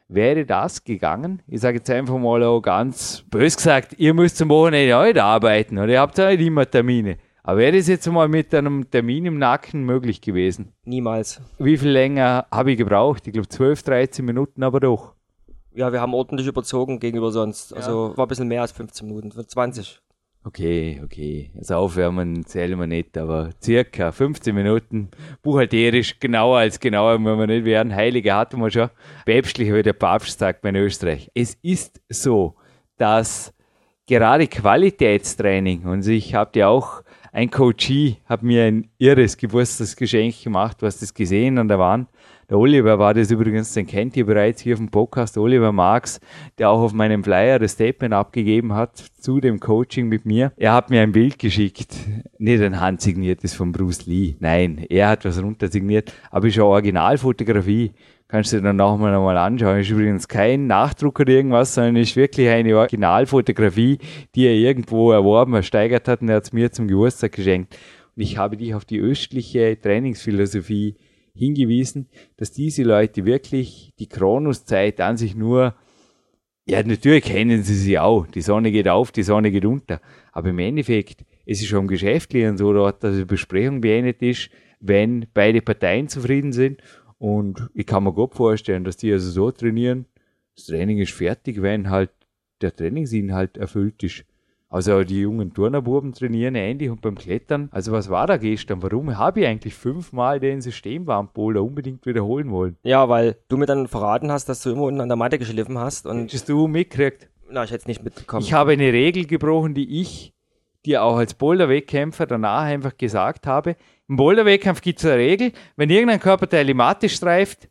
Wäre das gegangen? Ich sage jetzt einfach mal auch ganz bös gesagt, ihr müsst zum Wochenende heute arbeiten oder ihr habt ja nicht immer Termine. Aber wäre das jetzt mal mit einem Termin im Nacken möglich gewesen? Niemals. Wie viel länger habe ich gebraucht? Ich glaube 12, 13 Minuten, aber doch. Ja, wir haben ordentlich überzogen gegenüber sonst. Also ja. war ein bisschen mehr als 15 Minuten, 20. Okay, okay. Also aufwärmen zählen wir nicht, aber circa 15 Minuten. Buchhalterisch genauer als genauer, wenn wir nicht werden. Heilige hatten wir schon. Päpstlicher wie der Papst sagt in Österreich. Es ist so, dass gerade Qualitätstraining, und ich habe ja auch ein Coachie hat mir ein irres Geburtstagsgeschenk gemacht. Du hast es gesehen an der Wand. Der Oliver war das übrigens, den kennt ihr bereits hier dem Podcast, Oliver Marx, der auch auf meinem Flyer das Statement abgegeben hat zu dem Coaching mit mir. Er hat mir ein Bild geschickt, nicht ein handsigniertes von Bruce Lee, nein, er hat was runtersigniert, aber ist eine Originalfotografie kannst du dann nochmal mal anschauen. Ist übrigens kein Nachdruck oder irgendwas, sondern ist wirklich eine Originalfotografie, die er irgendwo erworben, ersteigert hat und er hat es mir zum Geburtstag geschenkt. Und ich habe dich auf die östliche Trainingsphilosophie hingewiesen, dass diese Leute wirklich die Kronuszeit an sich nur, ja, natürlich kennen sie sie auch. Die Sonne geht auf, die Sonne geht unter. Aber im Endeffekt, es ist schon geschäftlich und so dass die Besprechung beendet ist, wenn beide Parteien zufrieden sind und ich kann mir gut vorstellen, dass die also so trainieren, das Training ist fertig, wenn halt der Trainingsinhalt erfüllt ist. Also die jungen Turnerbuben trainieren ähnlich und beim Klettern. Also was war da gestern? Warum habe ich eigentlich fünfmal den Systemwarmpoler unbedingt wiederholen wollen? Ja, weil du mir dann verraten hast, dass du immer unten an der Matte geschliffen hast. Und Hättest du mitgekriegt? Na, ich hätte es nicht mitbekommen. Ich habe eine Regel gebrochen, die ich dir auch als Boulder-Wettkämpfer danach einfach gesagt habe. Im Boulder-Wettkampf gibt es eine Regel, wenn irgendein Körperteil die Matte streift,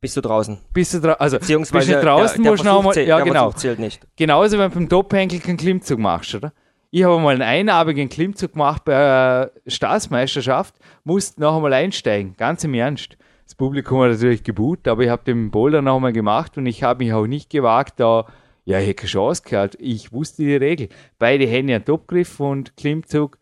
bist du draußen. Bist du, dra also, Beziehungsweise bist du draußen, der, musst du nochmal, ja genau. Zählt nicht. Genauso, wenn du beim Dopphenkel keinen Klimmzug machst, oder? Ich habe mal einen einarmigen Klimmzug gemacht bei einer Staatsmeisterschaft, musste noch einmal einsteigen, ganz im Ernst. Das Publikum hat natürlich geboot, aber ich habe den Boulder noch einmal gemacht und ich habe mich auch nicht gewagt, da, ja, ich hätte keine Chance gehabt. Ich wusste die Regel. Beide Hände am Topgriff und Klimmzug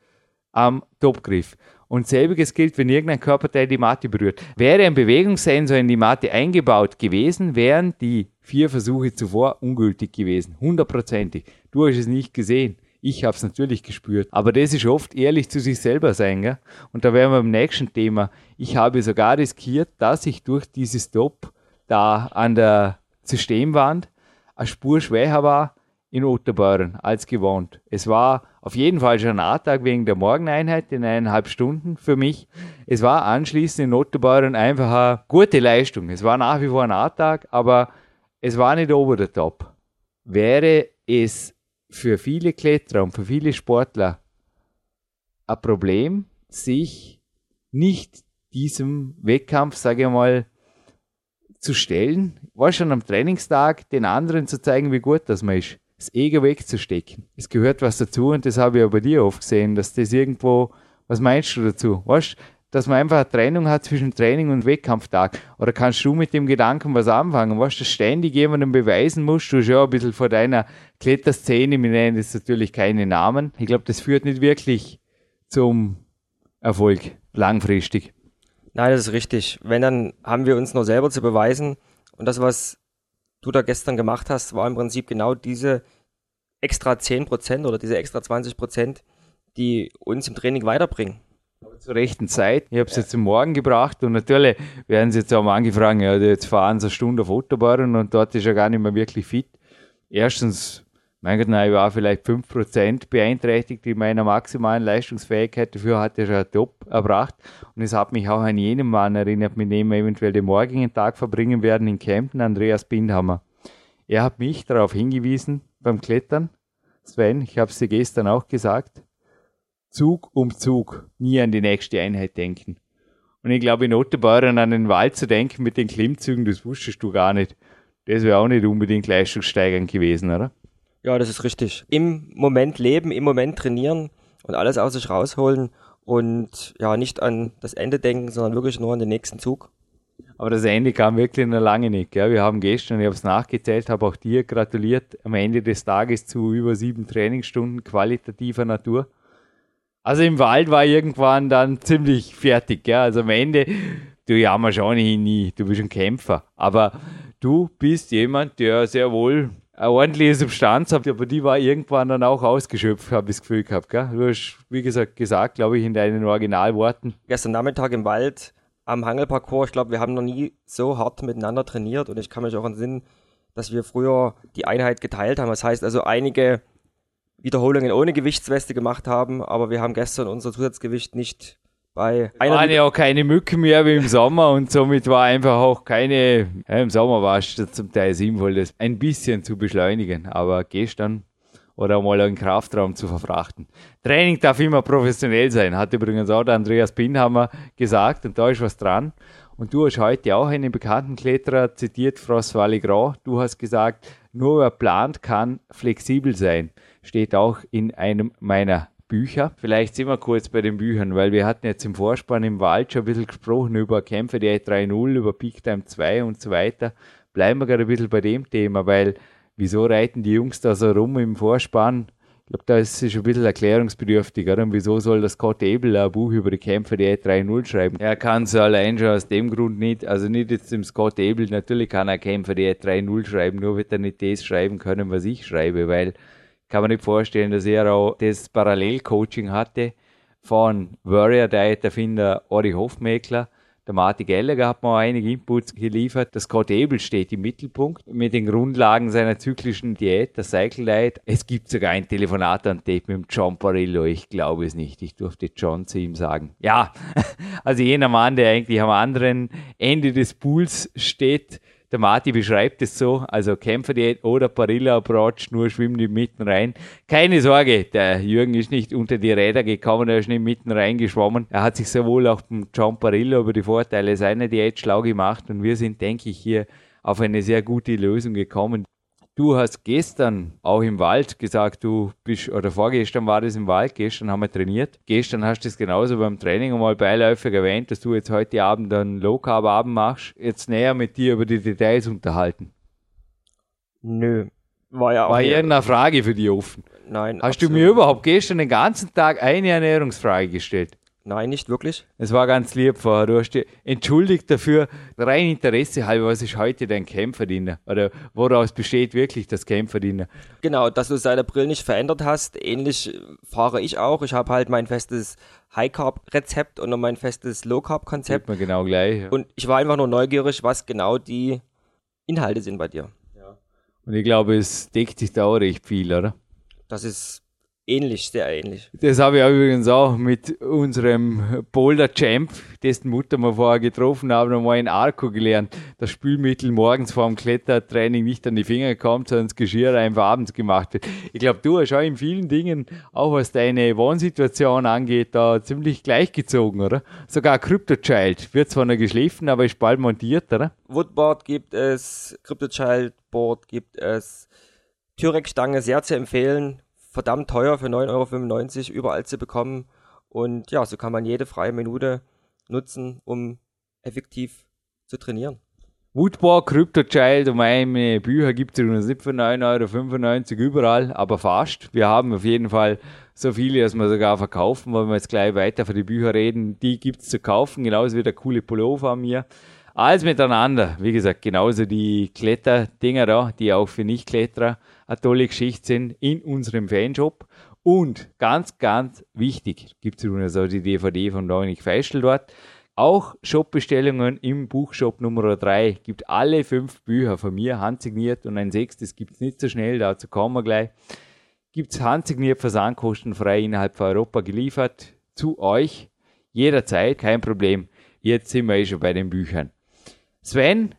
am Topgriff. Und selbiges gilt, wenn irgendein Körperteil die Matte berührt. Wäre ein Bewegungssensor in die Matte eingebaut gewesen, wären die vier Versuche zuvor ungültig gewesen. Hundertprozentig. Du hast es nicht gesehen. Ich habe es natürlich gespürt. Aber das ist oft ehrlich zu sich selber sein. Gell? Und da wären wir beim nächsten Thema. Ich habe sogar riskiert, dass ich durch dieses Stop da an der Systemwand eine Spur schwächer war in Otterbeuren als gewohnt. Es war auf jeden Fall schon ein A-Tag wegen der Morgeneinheit in eineinhalb Stunden für mich. Es war anschließend in Otterbeuren einfach eine gute Leistung. Es war nach wie vor ein A-Tag, aber es war nicht over the top. Wäre es für viele Kletterer und für viele Sportler ein Problem, sich nicht diesem Wettkampf, sage ich mal, zu stellen, war schon am Trainingstag den anderen zu zeigen, wie gut das man ist. Das Ego wegzustecken. Es gehört was dazu und das habe ich auch bei dir oft gesehen, dass das irgendwo, was meinst du dazu? Weißt dass man einfach eine Trennung hat zwischen Training und Wettkampftag. Oder kannst du mit dem Gedanken was anfangen? Weißt du, ständig jemandem beweisen musst, du schon ein bisschen vor deiner Kletterszene, wir nennen jetzt natürlich keine Namen. Ich glaube, das führt nicht wirklich zum Erfolg langfristig. Nein, das ist richtig. Wenn, dann haben wir uns nur selber zu beweisen. Und das, was du da gestern gemacht hast, war im Prinzip genau diese extra 10% oder diese extra 20%, die uns im Training weiterbringen. Aber zur rechten Zeit. Ich habe es ja. jetzt zum Morgen gebracht und natürlich werden sie jetzt auch mal angefragt, ja, jetzt fahren sie eine Stunde auf Autobahn und dort ist er gar nicht mehr wirklich fit. Erstens mein Gott, nein, ich war vielleicht 5% beeinträchtigt in meiner maximalen Leistungsfähigkeit. Dafür hat er schon Top erbracht. Und es hat mich auch an jenen Mann erinnert, mit dem wir eventuell den morgigen Tag verbringen werden in Kempten, Andreas Bindhammer. Er hat mich darauf hingewiesen beim Klettern. Sven, ich habe es dir gestern auch gesagt. Zug um Zug, nie an die nächste Einheit denken. Und ich glaube, in Otterbeuren an den Wald zu denken mit den Klimmzügen, das wusstest du gar nicht. Das wäre auch nicht unbedingt leistungssteigernd gewesen, oder? Ja, das ist richtig. Im Moment leben, im Moment trainieren und alles aus sich rausholen und ja, nicht an das Ende denken, sondern wirklich nur an den nächsten Zug. Aber das Ende kam wirklich noch lange nicht. Gell? Wir haben gestern, ich habe es nachgezählt, habe auch dir gratuliert, am Ende des Tages zu über sieben Trainingsstunden qualitativer Natur. Also im Wald war irgendwann dann ziemlich fertig. Gell? Also am Ende, du jammerst auch nicht nie, du bist ein Kämpfer. Aber du bist jemand, der sehr wohl eine ordentliche Substanz habt, aber die war irgendwann dann auch ausgeschöpft, habe ich das Gefühl gehabt. Gell? Du hast, wie gesagt, gesagt, glaube ich, in deinen Originalworten. Gestern Nachmittag im Wald am Hangelparcours, ich glaube, wir haben noch nie so hart miteinander trainiert und ich kann mich auch entsinnen, dass wir früher die Einheit geteilt haben. Das heißt also einige Wiederholungen ohne Gewichtsweste gemacht haben, aber wir haben gestern unser Zusatzgewicht nicht bei einer. Waren ja auch keine Mücken mehr wie im Sommer und somit war einfach auch keine, ja, im Sommer war es zum Teil sinnvoll, das ein bisschen zu beschleunigen, aber gestern oder mal einen Kraftraum zu verfrachten. Training darf immer professionell sein, hat übrigens auch der Andreas Binhammer gesagt und da ist was dran. Und du hast heute auch einen bekannten Kletterer zitiert, François Legrand. Du hast gesagt, nur wer plant, kann flexibel sein. Steht auch in einem meiner Bücher. Vielleicht sind wir kurz bei den Büchern, weil wir hatten jetzt im Vorspann im Wald schon ein bisschen gesprochen über Kämpfe der 3.0, über Peak Time 2 und so weiter. Bleiben wir gerade ein bisschen bei dem Thema, weil wieso reiten die Jungs da so rum im Vorspann? Ich glaube, da ist es ein bisschen erklärungsbedürftig, oder? Und wieso soll das Scott Abel ein Buch über die Kämpfe der 3.0 schreiben? Er kann es allein schon aus dem Grund nicht, also nicht jetzt dem Scott Abel, natürlich kann er Kämpfe der 3.0 schreiben, nur wird er nicht das schreiben können, was ich schreibe, weil kann man nicht vorstellen, dass er auch das Parallelcoaching hatte von Warrior Diet Erfinder Ori Hofmeckler. Der Martin Gallagher hat mir einige Inputs geliefert. Der Scott Abel steht im Mittelpunkt mit den Grundlagen seiner zyklischen Diät, der Cycle Diet. Es gibt sogar ein Telefonat an Tape mit John Parillo. Ich glaube es nicht. Ich durfte John zu ihm sagen. Ja, (laughs) also jener Mann, der eigentlich am anderen Ende des Pools steht, der Marti beschreibt es so, also Kämpferdiät oder Parilla Approach, nur schwimmen die mitten rein. Keine Sorge, der Jürgen ist nicht unter die Räder gekommen, er ist nicht mitten reingeschwommen. Er hat sich sehr wohl auch beim John Parilla über die Vorteile seiner Diät schlau gemacht und wir sind, denke ich, hier auf eine sehr gute Lösung gekommen. Du hast gestern auch im Wald gesagt, du bist, oder vorgestern war das im Wald, gestern haben wir trainiert. Gestern hast du es genauso beim Training einmal beiläufig erwähnt, dass du jetzt heute Abend einen Low Carb Abend machst. Jetzt näher mit dir über die Details unterhalten. Nö. War ja auch. War irgendeine Frage für dich offen? Nein. Hast absolut. du mir überhaupt gestern den ganzen Tag eine Ernährungsfrage gestellt? Nein, nicht wirklich. Es war ganz lieb vorher. Du hast dich entschuldigt dafür. Rein Interesse halber, was ist heute dein Kämpferdiener? Oder woraus besteht wirklich das Kämpferdiener? Genau, dass du seit April nicht verändert hast. Ähnlich fahre ich auch. Ich habe halt mein festes High-Carb-Rezept und mein festes Low-Carb-Konzept. Sieht man genau gleich. Ja. Und ich war einfach nur neugierig, was genau die Inhalte sind bei dir. Und ich glaube, es deckt sich da auch recht viel, oder? Das ist ähnlich, sehr ähnlich. Das habe ich auch übrigens auch mit unserem Boulder Champ, dessen Mutter wir vorher getroffen haben, einmal in Arco gelernt. Das Spülmittel morgens vor dem Klettertraining nicht an die Finger kommt, sondern das Geschirr einfach abends gemacht wird. Ich glaube, du hast auch in vielen Dingen, auch was deine Wohnsituation angeht, da ziemlich gleichgezogen, oder? Sogar Crypto Child wird zwar noch geschliffen, aber ist bald montiert, oder? Woodboard gibt es, Crypto Child Board gibt es, Türek-Stange sehr zu empfehlen, verdammt teuer für 9,95 Euro überall zu bekommen. Und ja, so kann man jede freie Minute nutzen, um effektiv zu trainieren. Woodball, Crypto Child und meine Bücher gibt es nicht für 9,95 Euro überall, aber fast. Wir haben auf jeden Fall so viele, dass wir sogar verkaufen, weil wir jetzt gleich weiter für die Bücher reden. Die gibt es zu kaufen, genauso wie der coole Pullover an mir. Alles miteinander. Wie gesagt, genauso die Kletterdinger da, die auch für Nicht-Kletterer eine tolle Geschichte sind, in unserem Fanshop. Und ganz, ganz wichtig, gibt es also die DVD von Dominik Feischl dort. Auch Shopbestellungen im Buchshop Nummer 3. Gibt alle fünf Bücher von mir handsigniert und ein sechstes gibt es nicht so schnell, dazu kommen wir gleich. Gibt es handsigniert versandkostenfrei innerhalb von Europa geliefert zu euch. Jederzeit, kein Problem. Jetzt sind wir eh schon bei den Büchern. Sven,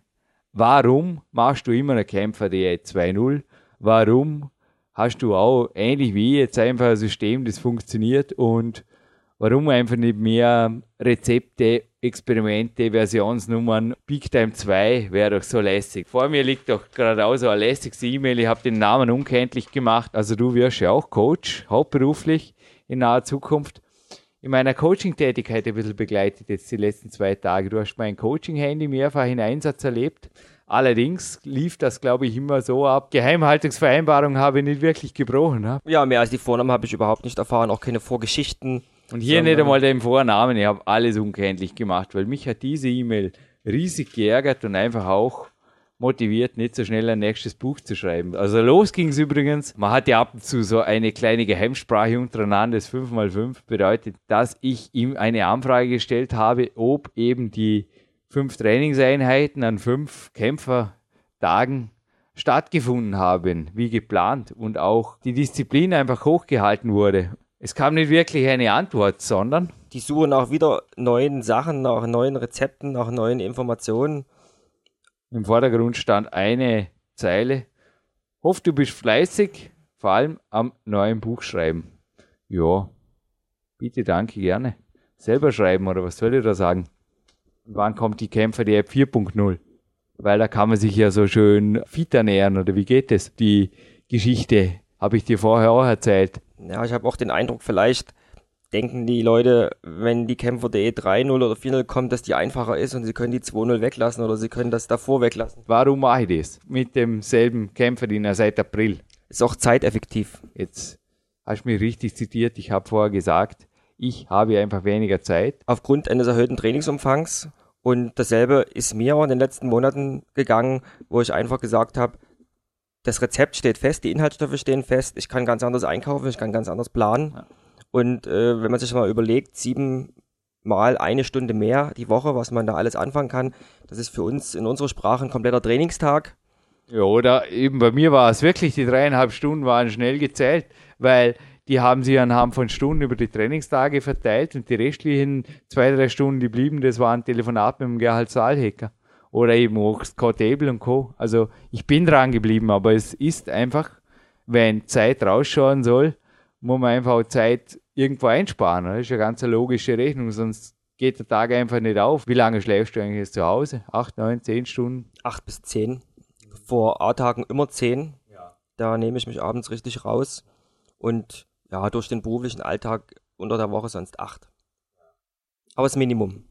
warum machst du immer eine Kämpfer die 2.0? Warum hast du auch ähnlich wie jetzt einfach ein System, das funktioniert und warum einfach nicht mehr Rezepte, Experimente, Versionsnummern? Big Time 2 wäre doch so lässig. Vor mir liegt doch gerade auch so ein lässiges E-Mail. Ich habe den Namen unkenntlich gemacht. Also du wirst ja auch Coach, hauptberuflich in naher Zukunft in meiner Coaching-Tätigkeit ein bisschen begleitet jetzt die letzten zwei Tage. Du hast mein Coaching-Handy mehrfach in Einsatz erlebt. Allerdings lief das, glaube ich, immer so ab. Geheimhaltungsvereinbarung habe ich nicht wirklich gebrochen. Ne? Ja, mehr als die Vornamen habe ich überhaupt nicht erfahren, auch keine Vorgeschichten. Und hier nicht einmal den Vornamen. Ich habe alles unkenntlich gemacht, weil mich hat diese E-Mail riesig geärgert und einfach auch motiviert, nicht so schnell ein nächstes Buch zu schreiben. Also los ging es übrigens. Man hat ja ab und zu so eine kleine Geheimsprache untereinander. Das 5x5 bedeutet, dass ich ihm eine Anfrage gestellt habe, ob eben die fünf Trainingseinheiten an fünf Kämpfertagen stattgefunden haben, wie geplant und auch die Disziplin einfach hochgehalten wurde. Es kam nicht wirklich eine Antwort, sondern die Suche nach wieder neuen Sachen, nach neuen Rezepten, nach neuen Informationen im Vordergrund stand eine Zeile. Hoff, du bist fleißig, vor allem am neuen Buch schreiben. Ja, bitte, danke, gerne. Selber schreiben oder was soll ich da sagen? Und wann kommt die Kämpfer die App 4.0? Weil da kann man sich ja so schön fit ernähren oder wie geht es? Die Geschichte habe ich dir vorher auch erzählt. Ja, ich habe auch den Eindruck, vielleicht denken die Leute, wenn die Kämpfer.de 3-0 oder 4-0 kommt, dass die einfacher ist und sie können die 2-0 weglassen oder sie können das davor weglassen. Warum mache ich das? Mit demselben Kämpferdiener seit April. Ist auch zeiteffektiv. Jetzt hast du mich richtig zitiert. Ich habe vorher gesagt, ich habe einfach weniger Zeit. Aufgrund eines erhöhten Trainingsumfangs. Und dasselbe ist mir in den letzten Monaten gegangen, wo ich einfach gesagt habe, das Rezept steht fest, die Inhaltsstoffe stehen fest, ich kann ganz anders einkaufen, ich kann ganz anders planen. Ja. Und äh, wenn man sich mal überlegt, sieben mal eine Stunde mehr die Woche, was man da alles anfangen kann, das ist für uns in unserer Sprache ein kompletter Trainingstag. Ja, oder eben bei mir war es wirklich, die dreieinhalb Stunden waren schnell gezählt, weil die haben sie anhand von Stunden über die Trainingstage verteilt und die restlichen zwei, drei Stunden, die blieben, das waren Telefonat mit dem Gerhard Saalhecker oder eben auch Scott Abel und Co. Also ich bin dran geblieben, aber es ist einfach, wenn Zeit rausschauen soll, muss man einfach Zeit irgendwo einsparen. Das ist eine ganz logische Rechnung, sonst geht der Tag einfach nicht auf. Wie lange schläfst du eigentlich zu Hause? Acht, neun, zehn Stunden? Acht bis zehn. Vor A-Tagen immer zehn. Ja. Da nehme ich mich abends richtig raus. Und ja, durch den beruflichen Alltag unter der Woche sonst acht. Aber das Minimum.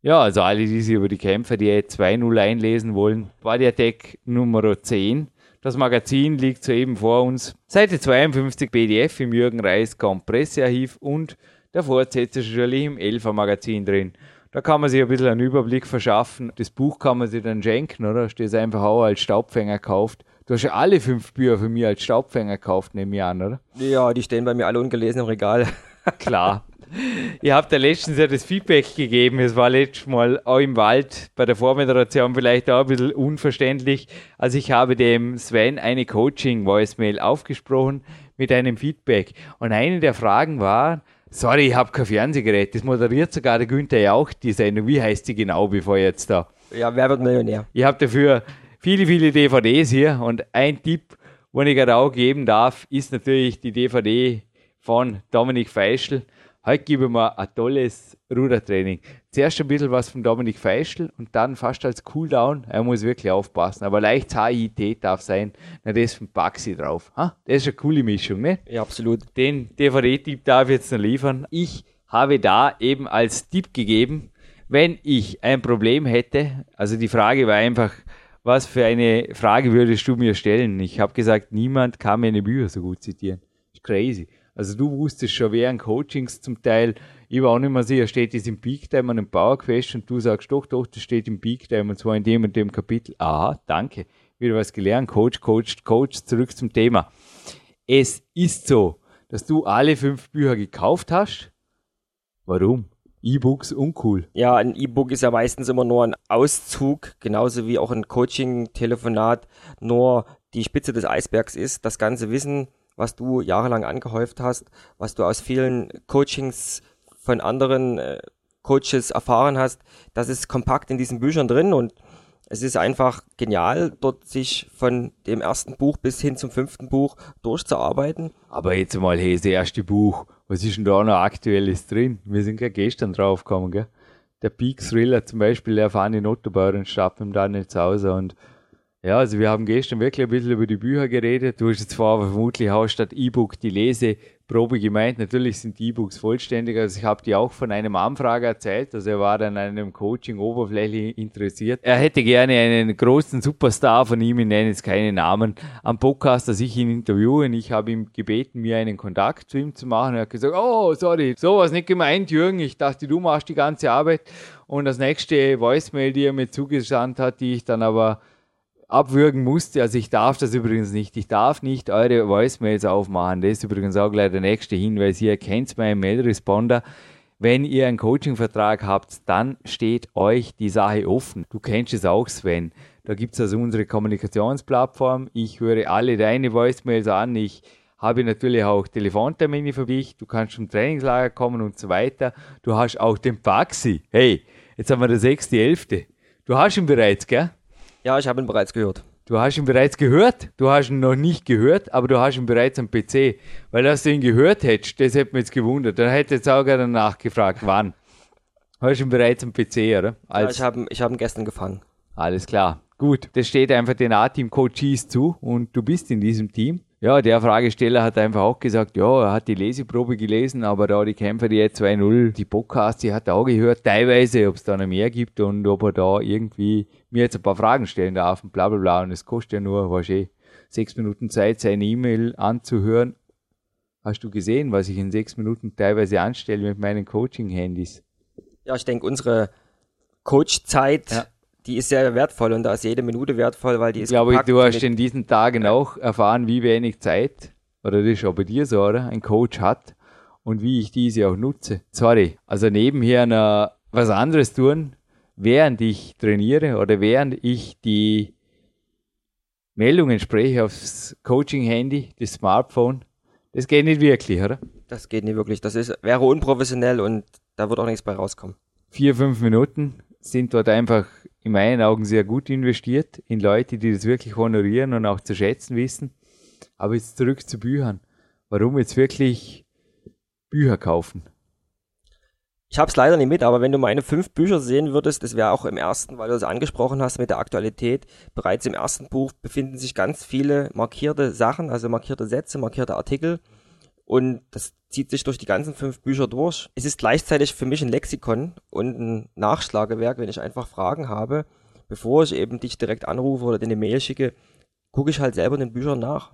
Ja, also alle, die sich über die Kämpfer, die 2-0 einlesen wollen, war der Deck Nummer 10 das Magazin liegt soeben vor uns. Seite 52 PDF im Jürgen Reis Kompressarchiv und Der Fortsetzer ist natürlich im Elfer-Magazin drin. Da kann man sich ein bisschen einen Überblick verschaffen. Das Buch kann man sich dann schenken, oder? Steht einfach auch als Staubfänger gekauft. Du hast ja alle fünf Bücher von mir als Staubfänger gekauft, nehme ich an, oder? Ja, die stehen bei mir alle ungelesen im Regal. Klar. (laughs) Ihr habt ja letztens ja das Feedback gegeben. Es war letztes Mal auch im Wald bei der Vormoderation vielleicht auch ein bisschen unverständlich. Also ich habe dem Sven eine Coaching-Voicemail aufgesprochen mit einem Feedback. Und eine der Fragen war, sorry, ich habe kein Fernsehgerät. Das moderiert sogar der Günther Jauch, die Sendung. Wie heißt die genau, bevor jetzt da? Ja, wer wird Millionär? Ich habe dafür viele, viele DVDs hier und ein Tipp, den ich gerade auch geben darf, ist natürlich die DVD von Dominik Feischl. Heute gebe ich mir ein tolles Rudertraining. Zuerst ein bisschen was von Dominik Feischl und dann fast als Cooldown. Er muss wirklich aufpassen. Aber leicht HIT darf sein. Na, das von Baxi drauf. Ha? Das ist eine coole Mischung, ne? Ja, absolut. Den DVD-Tipp darf ich jetzt noch liefern. Ich habe da eben als Tipp gegeben, wenn ich ein Problem hätte, also die Frage war einfach, was für eine Frage würdest du mir stellen? Ich habe gesagt, niemand kann meine Bücher so gut zitieren. Ist crazy. Also du wusstest schon während Coachings zum Teil, ich war auch nicht mehr sicher, steht das im Peak Time und im Power Quest und du sagst, doch, doch, das steht im Peak Time und zwar in dem und dem Kapitel. Aha, danke. Wieder was gelernt. Coach, Coach, Coach, zurück zum Thema. Es ist so, dass du alle fünf Bücher gekauft hast. Warum? E-Books uncool. Ja, ein E-Book ist ja meistens immer nur ein Auszug, genauso wie auch ein Coaching-Telefonat nur die Spitze des Eisbergs ist. Das ganze Wissen was du jahrelang angehäuft hast, was du aus vielen Coachings von anderen äh, Coaches erfahren hast, das ist kompakt in diesen Büchern drin und es ist einfach genial, dort sich von dem ersten Buch bis hin zum fünften Buch durchzuarbeiten. Aber jetzt mal, hey, das erste Buch, was ist denn da noch aktuelles drin? Wir sind ja gestern draufgekommen, gell? Der Peak Thriller zum Beispiel, der fahren in und Stadt mit Daniel Zauser und ja, also wir haben gestern wirklich ein bisschen über die Bücher geredet. Du hast jetzt vermutlich auch statt E-Book die Leseprobe gemeint. Natürlich sind E-Books vollständig. Also ich habe dir auch von einem Anfrager erzählt. Also er war an einem Coaching oberflächlich interessiert. Er hätte gerne einen großen Superstar von ihm, ich nenne jetzt keine Namen, am Podcast, dass ich ihn interviewe. Und ich habe ihm gebeten, mir einen Kontakt zu ihm zu machen. Er hat gesagt, oh, sorry, sowas nicht gemeint, Jürgen. Ich dachte, du machst die ganze Arbeit. Und das nächste Voicemail, die er mir zugesandt hat, die ich dann aber abwürgen musste. Also ich darf das übrigens nicht. Ich darf nicht eure Voicemails aufmachen. Das ist übrigens auch gleich der nächste Hinweis. Ihr kennt meinen Mail-Responder. Wenn ihr einen Coaching-Vertrag habt, dann steht euch die Sache offen. Du kennst es auch, Sven. Da gibt es also unsere Kommunikationsplattform. Ich höre alle deine Voicemails an. Ich habe natürlich auch Telefontermine für dich. Du kannst zum Trainingslager kommen und so weiter. Du hast auch den Baxi. Hey, jetzt haben wir der 6.11. Du hast ihn bereits, gell? Ja, ich habe ihn bereits gehört. Du hast ihn bereits gehört? Du hast ihn noch nicht gehört, aber du hast ihn bereits am PC. Weil, dass du ihn gehört hättest, das hätte mich jetzt gewundert. Dann hätte jetzt auch gerne nachgefragt, wann. Hast du ihn bereits am PC, oder? Als ja, ich habe ich hab ihn gestern gefangen. Alles klar. Gut, das steht einfach den A-Team-Coaches zu und du bist in diesem Team. Ja, der Fragesteller hat einfach auch gesagt, ja, er hat die Leseprobe gelesen, aber da die Kämpfer, die jetzt 2-0, die Podcasts, die hat er auch gehört, teilweise, ob es da noch mehr gibt und ob er da irgendwie mir jetzt ein paar Fragen stellen darf und bla bla bla. Und es kostet ja nur, was eh, sechs Minuten Zeit, seine E-Mail anzuhören. Hast du gesehen, was ich in sechs Minuten teilweise anstelle mit meinen Coaching-Handys? Ja, ich denke, unsere Coach-Zeit ja die ist sehr wertvoll und da ist jede Minute wertvoll, weil die ist. Ich glaube, du hast in diesen Tagen auch erfahren, wie wenig Zeit, oder das ist auch bei dir so, oder? Ein Coach hat und wie ich diese auch nutze. Sorry. Also nebenher noch was anderes tun, während ich trainiere oder während ich die Meldungen spreche aufs Coaching-Handy, das Smartphone. Das geht nicht wirklich, oder? Das geht nicht wirklich. Das ist, wäre unprofessionell und da wird auch nichts bei rauskommen. Vier, fünf Minuten sind dort einfach in meinen Augen sehr gut investiert in Leute, die das wirklich honorieren und auch zu schätzen wissen. Aber jetzt zurück zu Büchern. Warum jetzt wirklich Bücher kaufen? Ich habe es leider nicht mit, aber wenn du meine fünf Bücher sehen würdest, das wäre auch im ersten, weil du es angesprochen hast mit der Aktualität. Bereits im ersten Buch befinden sich ganz viele markierte Sachen, also markierte Sätze, markierte Artikel. Und das zieht sich durch die ganzen fünf Bücher durch. Es ist gleichzeitig für mich ein Lexikon und ein Nachschlagewerk, wenn ich einfach Fragen habe. Bevor ich eben dich direkt anrufe oder dir eine Mail schicke, gucke ich halt selber in den Büchern nach.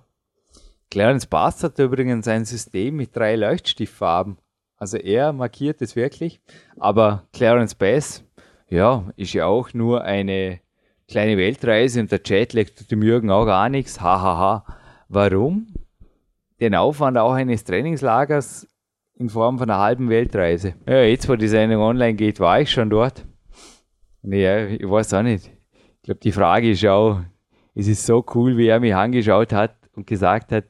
Clarence Bass hat übrigens ein System mit drei Leuchtstiftfarben. Also er markiert es wirklich. Aber Clarence Bass, ja, ist ja auch nur eine kleine Weltreise und der Chat legt dem Jürgen auch gar nichts. Hahaha. Ha, ha. Warum? Den Aufwand auch eines Trainingslagers in Form von einer halben Weltreise. Ja, jetzt, wo die Sendung online geht, war ich schon dort. Ja, ich weiß auch nicht. Ich glaube, die Frage ist auch, es ist so cool, wie er mich angeschaut hat und gesagt hat,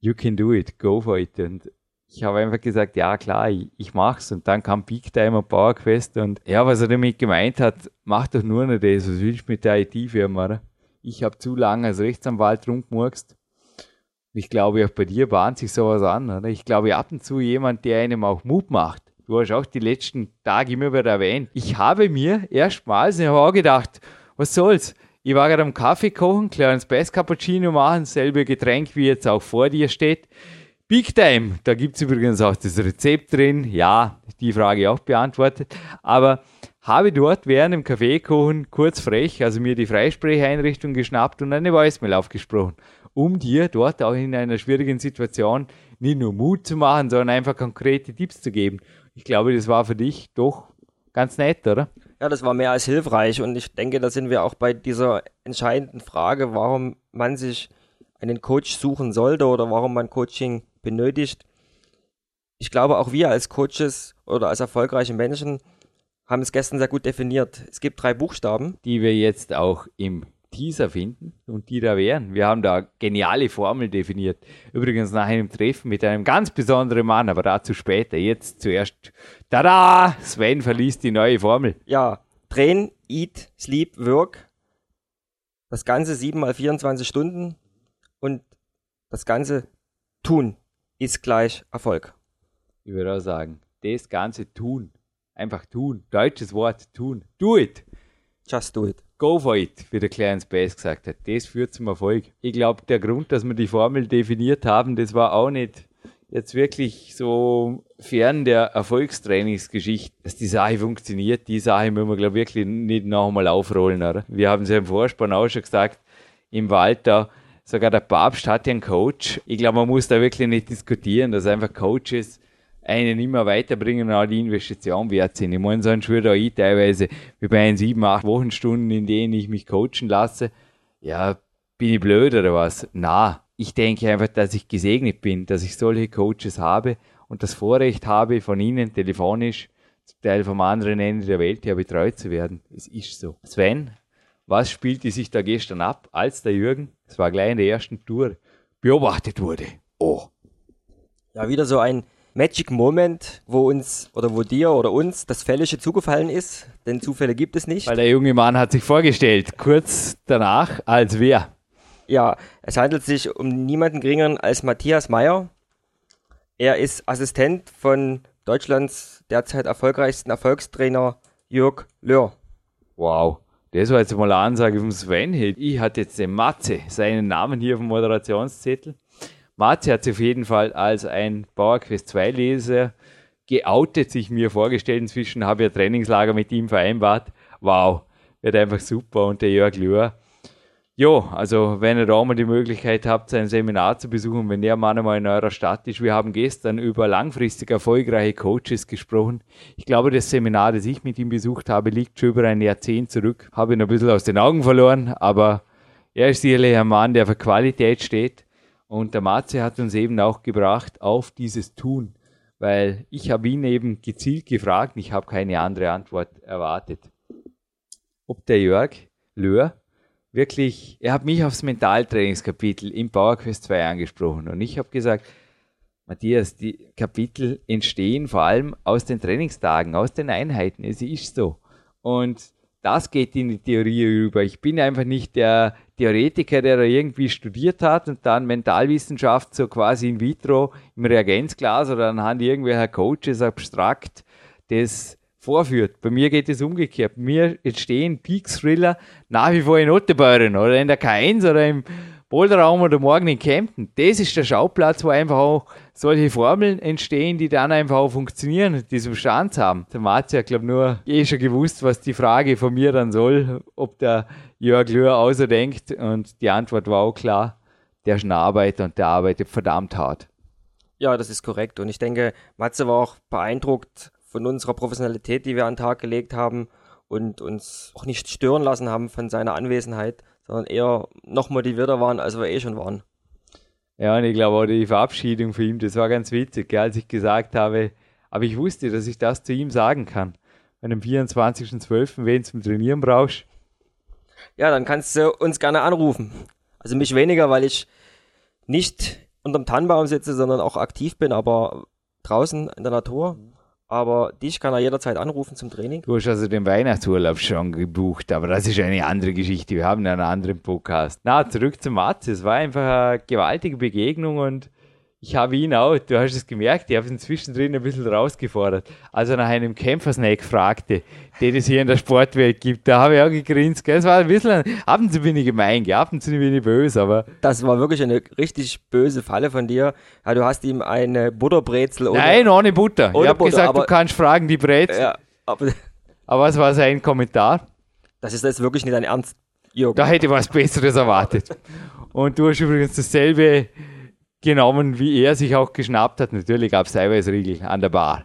you can do it, go for it. Und ich habe einfach gesagt, ja klar, ich, ich mach's. Und dann kam Big Time und Power Quest und ja, was er damit gemeint hat, mach doch nur noch das, was willst du mit der IT-Firma? Ich habe zu lange als Rechtsanwalt rumgemurkst. Ich glaube, auch bei dir bahnt sich sowas an, oder? Ich glaube, ab und zu jemand, der einem auch Mut macht. Du hast auch die letzten Tage immer wieder erwähnt. Ich habe mir erstmals, ich habe auch gedacht, was soll's? Ich war gerade am Kaffee kochen, kleines Bass Cappuccino machen, selbe Getränk wie jetzt auch vor dir steht. Big Time, da gibt es übrigens auch das Rezept drin. Ja, die Frage auch beantwortet. Aber habe dort während dem Kaffeekochen kurz frech, also mir die Freisprecheinrichtung geschnappt und eine Voicemail aufgesprochen, um dir dort auch in einer schwierigen Situation nicht nur Mut zu machen, sondern einfach konkrete Tipps zu geben. Ich glaube, das war für dich doch ganz nett, oder? Ja, das war mehr als hilfreich und ich denke, da sind wir auch bei dieser entscheidenden Frage, warum man sich einen Coach suchen sollte oder warum man Coaching benötigt. Ich glaube, auch wir als Coaches oder als erfolgreiche Menschen haben es gestern sehr gut definiert. Es gibt drei Buchstaben. Die wir jetzt auch im Teaser finden und die da wären. Wir haben da geniale Formel definiert. Übrigens nach einem Treffen mit einem ganz besonderen Mann, aber dazu später. Jetzt zuerst, tada, Sven verliest die neue Formel. Ja, Train, Eat, Sleep, Work. Das Ganze 7 mal 24 Stunden und das Ganze tun ist gleich Erfolg. Ich würde auch sagen, das Ganze tun. Einfach tun. Deutsches Wort, tun. Do it. Just do it. Go for it, wie der Clarence Bass gesagt hat. Das führt zum Erfolg. Ich glaube, der Grund, dass wir die Formel definiert haben, das war auch nicht jetzt wirklich so fern der Erfolgstrainingsgeschichte, dass die Sache funktioniert. Die Sache müssen wir, glaube ich, wirklich nicht nochmal aufrollen. Oder? Wir haben es ja im Vorspann auch schon gesagt, im Walter, sogar der Papst hat ja einen Coach. Ich glaube, man muss da wirklich nicht diskutieren, dass einfach Coaches einen immer weiterbringen und auch die Investition wert sind. Ich meine, so ein Schuh da ich teilweise wie bei einen sieben, acht Wochenstunden, in denen ich mich coachen lasse. Ja, bin ich blöd oder was? Na, ich denke einfach, dass ich gesegnet bin, dass ich solche Coaches habe und das Vorrecht habe, von ihnen telefonisch, zum Teil vom anderen Ende der Welt her betreut zu werden. Es ist so. Sven, was spielte sich da gestern ab, als der Jürgen, es war gleich in der ersten Tour, beobachtet wurde? Oh. Ja, wieder so ein Magic Moment, wo uns oder wo dir oder uns das Fällische zugefallen ist, denn Zufälle gibt es nicht. Weil der junge Mann hat sich vorgestellt, kurz danach als wer? Ja, es handelt sich um niemanden geringeren als Matthias Meyer. Er ist Assistent von Deutschlands derzeit erfolgreichsten Erfolgstrainer Jörg Löhr. Wow. Das war jetzt mal eine Ansage vom Sven. Ich hatte jetzt den Matze, seinen Namen hier auf dem Moderationszettel. Matze hat sich auf jeden Fall als ein PowerQuest 2 Leser geoutet, sich mir vorgestellt. Inzwischen habe ich ein Trainingslager mit ihm vereinbart. Wow, wird einfach super. Und der Jörg Löhr, Jo, also wenn ihr da mal die Möglichkeit habt, sein Seminar zu besuchen, wenn der Mann einmal in eurer Stadt ist. Wir haben gestern über langfristig erfolgreiche Coaches gesprochen. Ich glaube, das Seminar, das ich mit ihm besucht habe, liegt schon über ein Jahrzehnt zurück. Habe ihn ein bisschen aus den Augen verloren, aber er ist sicherlich ein Mann, der für Qualität steht. Und der Matze hat uns eben auch gebracht auf dieses Tun, weil ich habe ihn eben gezielt gefragt, ich habe keine andere Antwort erwartet. Ob der Jörg Löhr wirklich, er hat mich aufs Mentaltrainingskapitel im PowerQuest 2 angesprochen und ich habe gesagt, Matthias, die Kapitel entstehen vor allem aus den Trainingstagen, aus den Einheiten. Es ist so. Und das geht in die Theorie über. Ich bin einfach nicht der Theoretiker, der da irgendwie studiert hat und dann Mentalwissenschaft so quasi in vitro im Reagenzglas oder anhand irgendwelcher Coaches abstrakt das vorführt. Bei mir geht es umgekehrt. Mir entstehen Peak-Thriller nach wie vor in Ottebeuren oder in der K1 oder im Boulderraum oder morgen in Kempten. Das ist der Schauplatz, wo einfach auch solche Formeln entstehen, die dann einfach auch funktionieren und diesen Bestand haben. Der Marzi hat, glaube nur eh schon gewusst, was die Frage von mir dann soll, ob der Jörg Löhr außerdenkt und die Antwort war auch klar, der ist ein Arbeiter und der arbeitet verdammt hart. Ja, das ist korrekt. Und ich denke, Matze war auch beeindruckt von unserer Professionalität, die wir an den Tag gelegt haben und uns auch nicht stören lassen haben von seiner Anwesenheit, sondern eher noch motivierter waren, als wir eh schon waren. Ja, und ich glaube auch die Verabschiedung für ihn, das war ganz witzig, gell, als ich gesagt habe, aber ich wusste, dass ich das zu ihm sagen kann. Wenn am 24.12. wen zum Trainieren brauchst. Ja, dann kannst du uns gerne anrufen. Also mich weniger, weil ich nicht unterm Tannenbaum sitze, sondern auch aktiv bin, aber draußen in der Natur. Aber dich kann er jederzeit anrufen zum Training. Du hast also den Weihnachtsurlaub schon gebucht, aber das ist eine andere Geschichte. Wir haben einen anderen Podcast. Na, zurück zum Mats. Es war einfach eine gewaltige Begegnung und ich habe ihn auch, du hast es gemerkt, ich habe ihn zwischendrin ein bisschen rausgefordert. Als er nach einem Kämpfersnack fragte, den es hier in der Sportwelt gibt, da habe ich auch gegrinst. Es war ein bisschen, ab und zu bin ich gemein, ab und zu bin ich böse, aber. Das war wirklich eine richtig böse Falle von dir. Ja, du hast ihm eine Butterbrezel ohne. Nein, ohne Butter. Ohne ich habe gesagt, aber, du kannst fragen, die Brezel. Ja, aber, (laughs) aber was war sein Kommentar? Das ist jetzt wirklich nicht dein Ernst, Jürgen. Da hätte ich was Besseres erwartet. Und du hast übrigens dasselbe genommen, wie er sich auch geschnappt hat. Natürlich gab es Eiweißriegel an der Bar.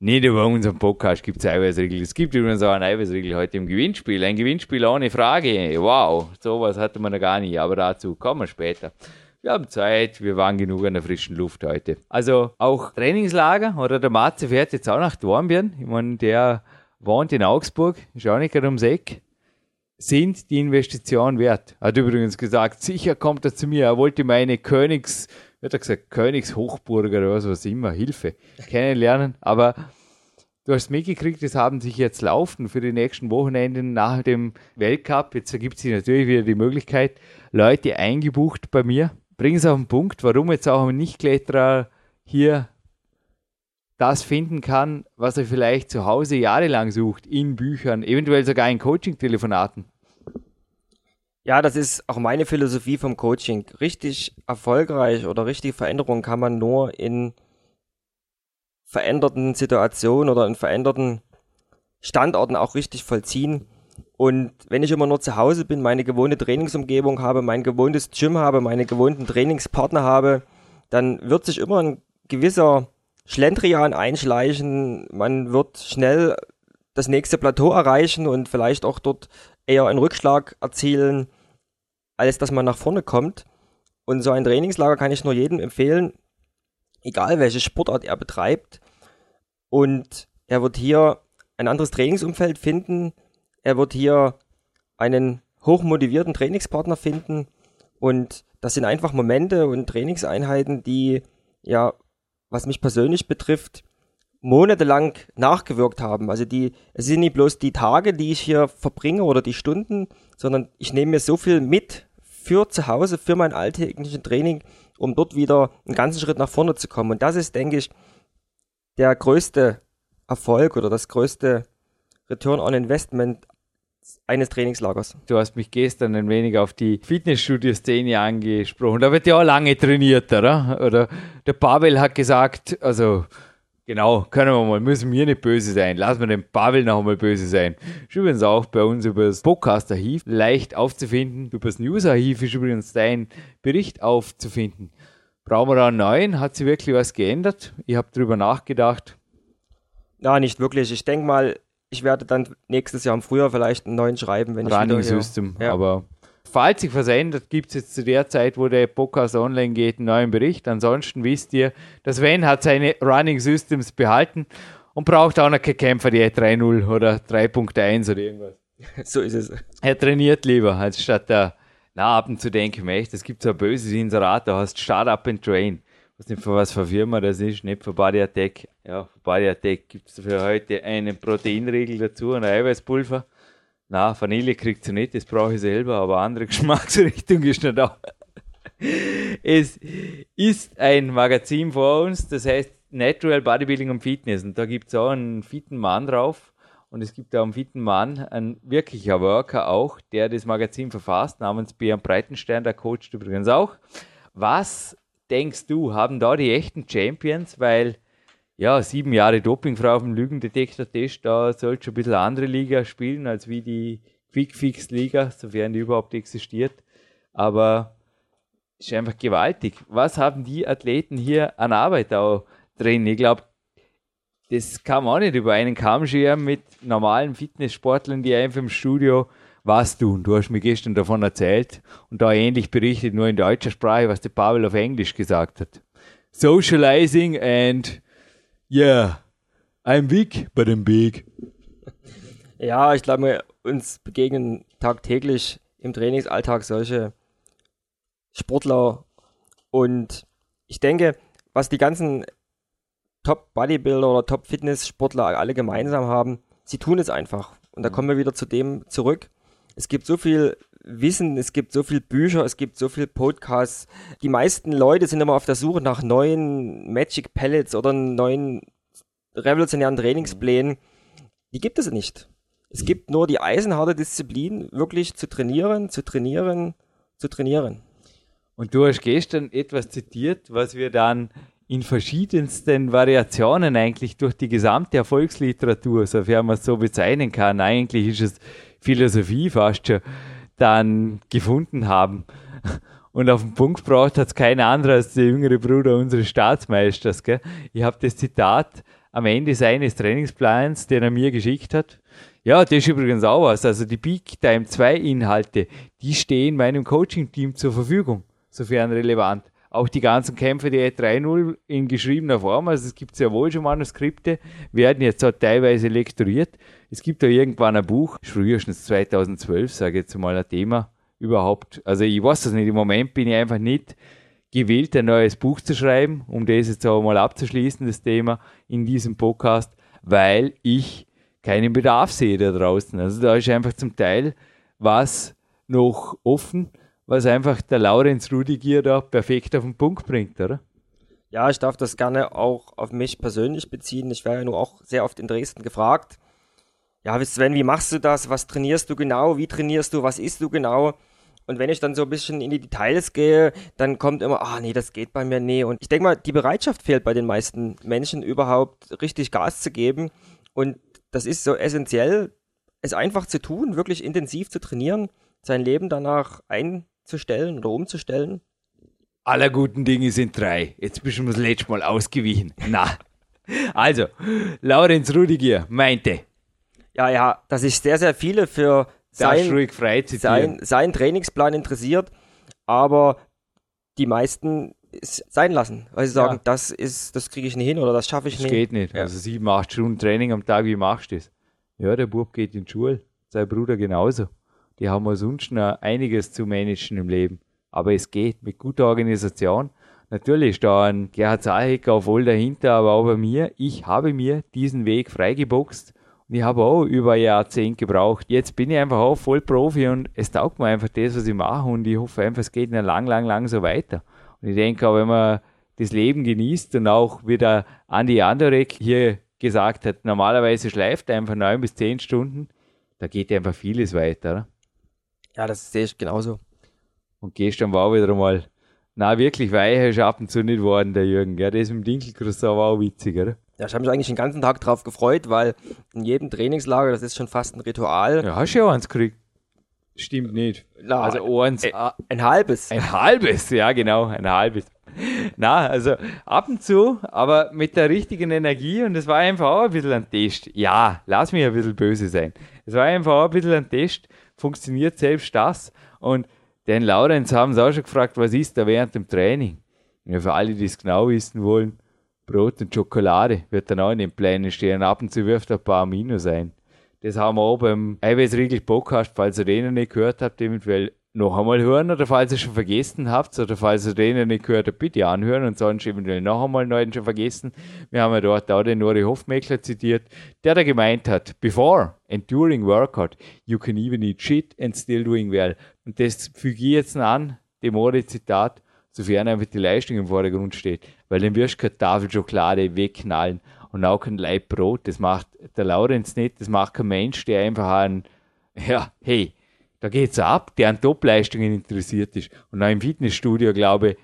Nicht über unseren Podcast gibt es Eiweißriegel. Es gibt übrigens auch einen Eiweißriegel heute im Gewinnspiel. Ein Gewinnspiel ohne Frage. Wow, sowas hatte man noch gar nicht, aber dazu kommen wir später. Wir haben Zeit, wir waren genug an der frischen Luft heute. Also auch Trainingslager oder der Matze fährt jetzt auch nach Dornbirn. Ich meine, der wohnt in Augsburg, ist auch nicht gerade ums Eck sind die Investition wert. Er hat übrigens gesagt, sicher kommt er zu mir. Er wollte meine Königs, wird er gesagt, Königshochburger oder was, was immer, Hilfe kennenlernen. Aber du hast mitgekriegt, es haben sich jetzt laufen für die nächsten Wochenenden nach dem Weltcup. Jetzt ergibt sich natürlich wieder die Möglichkeit, Leute eingebucht bei mir. Bring es auf den Punkt, warum jetzt auch ein Nichtkletterer hier das finden kann, was er vielleicht zu Hause jahrelang sucht, in Büchern, eventuell sogar in Coaching-Telefonaten. Ja, das ist auch meine Philosophie vom Coaching. Richtig erfolgreich oder richtige Veränderung kann man nur in veränderten Situationen oder in veränderten Standorten auch richtig vollziehen. Und wenn ich immer nur zu Hause bin, meine gewohnte Trainingsumgebung habe, mein gewohntes Gym habe, meine gewohnten Trainingspartner habe, dann wird sich immer ein gewisser Schlendrian einschleichen. Man wird schnell das nächste Plateau erreichen und vielleicht auch dort eher einen Rückschlag erzielen, als dass man nach vorne kommt. Und so ein Trainingslager kann ich nur jedem empfehlen, egal welche Sportart er betreibt. Und er wird hier ein anderes Trainingsumfeld finden. Er wird hier einen hochmotivierten Trainingspartner finden. Und das sind einfach Momente und Trainingseinheiten, die ja was mich persönlich betrifft, monatelang nachgewirkt haben. Also die, es sind nicht bloß die Tage, die ich hier verbringe oder die Stunden, sondern ich nehme mir so viel mit für zu Hause, für mein alltägliches Training, um dort wieder einen ganzen Schritt nach vorne zu kommen. Und das ist, denke ich, der größte Erfolg oder das größte Return on Investment eines Trainingslagers. Du hast mich gestern ein wenig auf die Fitnessstudio-Szene angesprochen. Da wird ja auch lange trainiert, oder? Oder der Pavel hat gesagt, also Genau, können wir mal, müssen wir nicht böse sein. Lassen wir den Pavel noch einmal böse sein. Ist übrigens auch bei uns über das Podcast-Archiv leicht aufzufinden. Über das News-Archiv ist übrigens dein Bericht aufzufinden. Brauchen wir da einen neuen? Hat sich wirklich was geändert? Ich habe darüber nachgedacht. Na, nicht wirklich. Ich denke mal, ich werde dann nächstes Jahr im Frühjahr vielleicht einen neuen schreiben, wenn Running ich wieder System, ja. aber falls sich was ändert, gibt es jetzt zu der Zeit, wo der Podcast online geht, einen neuen Bericht. Ansonsten wisst ihr, dass Sven hat seine Running Systems behalten und braucht auch noch keine Kämpfer, die 3.0 oder 3.1 oder irgendwas. (laughs) so ist es. Er trainiert lieber, als statt der na, ab und zu denke ich mir echt, es gibt so ein böses Inserat, da hast Startup and Train weiß nicht, für was für Firma das ist, nicht für Body Attack. Ja, für Body Attack gibt es für heute einen Proteinriegel dazu, ein Eiweißpulver. Na, Vanille kriegt sie nicht, das brauche ich selber, aber andere (laughs) Geschmacksrichtung ist nicht da. es ist ein Magazin vor uns, das heißt Natural Bodybuilding und Fitness. Und da gibt es auch einen fitten Mann drauf. Und es gibt auch einen fitten Mann, ein wirklicher Worker auch, der das Magazin verfasst, namens Björn Breitenstein, der coacht übrigens auch. Was denkst du, haben da die echten Champions, weil ja, sieben Jahre Dopingfrau auf dem Lügendetektor-Test, da sollte schon ein bisschen andere Liga spielen, als wie die Quickfix-Liga, sofern die überhaupt existiert. Aber ist einfach gewaltig. Was haben die Athleten hier an Arbeit auch drin? Ich glaube, das kann man auch nicht über einen Kamm scheren mit normalen Fitnesssportlern, die einfach im Studio was tun. Du hast mir gestern davon erzählt und da ähnlich berichtet, nur in deutscher Sprache, was der Pavel auf Englisch gesagt hat. Socializing and yeah, I'm weak, but I'm big. Ja, ich glaube, uns begegnen tagtäglich im Trainingsalltag solche Sportler und ich denke, was die ganzen Top-Bodybuilder oder Top-Fitness-Sportler alle gemeinsam haben, sie tun es einfach. Und da kommen wir wieder zu dem zurück. Es gibt so viel Wissen, es gibt so viele Bücher, es gibt so viele Podcasts. Die meisten Leute sind immer auf der Suche nach neuen Magic Pellets oder neuen revolutionären Trainingsplänen. Die gibt es nicht. Es gibt nur die eisenharte Disziplin, wirklich zu trainieren, zu trainieren, zu trainieren. Und du hast gestern etwas zitiert, was wir dann in verschiedensten Variationen eigentlich durch die gesamte Erfolgsliteratur, sofern man es so bezeichnen kann, eigentlich ist es Philosophie fast schon, dann gefunden haben. Und auf den Punkt braucht hat es kein anderer als der jüngere Bruder unseres Staatsmeisters. Gell? Ich habe das Zitat am Ende seines Trainingsplans, den er mir geschickt hat. Ja, das ist übrigens auch was. Also die Peak Time 2 Inhalte, die stehen meinem Coaching-Team zur Verfügung, sofern relevant auch die ganzen Kämpfe die E3.0 in geschriebener Form, also es gibt sehr wohl schon Manuskripte, werden jetzt auch teilweise lektoriert. Es gibt da irgendwann ein Buch, frühestens 2012, sage ich jetzt mal ein Thema überhaupt. Also ich weiß das nicht, im Moment bin ich einfach nicht gewillt, ein neues Buch zu schreiben, um das jetzt auch mal abzuschließen, das Thema in diesem Podcast, weil ich keinen Bedarf sehe da draußen. Also da ist einfach zum Teil was noch offen was einfach der Laurenz Rudigier da perfekt auf den Punkt bringt, oder? Ja, ich darf das gerne auch auf mich persönlich beziehen. Ich werde ja nur auch sehr oft in Dresden gefragt. Ja, Sven, wie machst du das? Was trainierst du genau? Wie trainierst du? Was isst du genau? Und wenn ich dann so ein bisschen in die Details gehe, dann kommt immer, ah nee, das geht bei mir nee. Und ich denke mal, die Bereitschaft fehlt bei den meisten Menschen überhaupt richtig Gas zu geben. Und das ist so essentiell, es einfach zu tun, wirklich intensiv zu trainieren, sein Leben danach ein zu stellen oder umzustellen? Aller guten Dinge sind drei. Jetzt bist du das letzte Mal ausgewichen. Na. Also, Laurenz Rudigier meinte. Ja, ja, dass sich sehr, sehr viele für sein, sein, sein Trainingsplan interessiert, aber die meisten sein lassen, weil sie sagen, ja. das ist, das kriege ich nicht hin oder das schaffe ich das nicht. Das geht nicht. Ja. Also sieben, acht Stunden Training am Tag, wie machst du das? Ja, der Bub geht in die Schule, sein Bruder genauso die haben sonst noch einiges zu managen im Leben. Aber es geht mit guter Organisation. Natürlich ist da ein Gerhard Zahecker voll dahinter, aber auch bei mir. Ich habe mir diesen Weg freigeboxt ich habe auch über ein Jahrzehnt gebraucht. Jetzt bin ich einfach auch voll Profi und es taugt mir einfach das, was ich mache und ich hoffe einfach, es geht lang, lang, lang so weiter. Und ich denke auch, wenn man das Leben genießt und auch wie der Andi Andorek hier gesagt hat, normalerweise schleift er einfach neun bis zehn Stunden, da geht einfach vieles weiter. Ja, das sehe ich genauso. Und gestern war wieder mal, na wirklich weicher ist ab und zu nicht worden, der Jürgen. Ja, das mit dem Dinkelcroissant war auch witzig, oder? Ja, ich habe mich eigentlich den ganzen Tag drauf gefreut, weil in jedem Trainingslager, das ist schon fast ein Ritual. Ja, hast du ja auch eins gekriegt. Stimmt nicht. Na, also eins. Ein, äh, ein halbes. Ein halbes, ja genau, ein halbes. Na, also ab und zu, aber mit der richtigen Energie und es war einfach auch ein bisschen ein Test. Ja, lass mich ein bisschen böse sein. Es war einfach auch ein bisschen ein Test funktioniert selbst das. Und den Laurenz haben sie auch schon gefragt, was ist da während dem Training? Ja, für alle, die es genau wissen wollen, Brot und Schokolade wird dann auch in den Plänen stehen. Ab und zu wirft ein paar Amino sein. Das haben wir auch beim Eiweißriegel Podcast, falls ihr den noch nicht gehört habt, eventuell noch einmal hören oder falls ihr schon vergessen habt oder falls ihr den noch nicht gehört habt, bitte anhören und sonst eventuell noch einmal neuen schon vergessen. Wir haben ja dort auch den Nori Hofmeckler zitiert, der da gemeint hat, before and during workout, you can even eat shit and still doing well. Und das füge ich jetzt an, dem Mori-Zitat, sofern einfach die Leistung im Vordergrund steht. Weil dann wirst du keine Tafel Schokolade wegknallen und auch kein Leib Brot. Das macht der Laurenz nicht, das macht kein Mensch, der einfach ein, ja, hey, da geht es ab, der an Topleistungen interessiert ist. Und auch im Fitnessstudio glaube ich,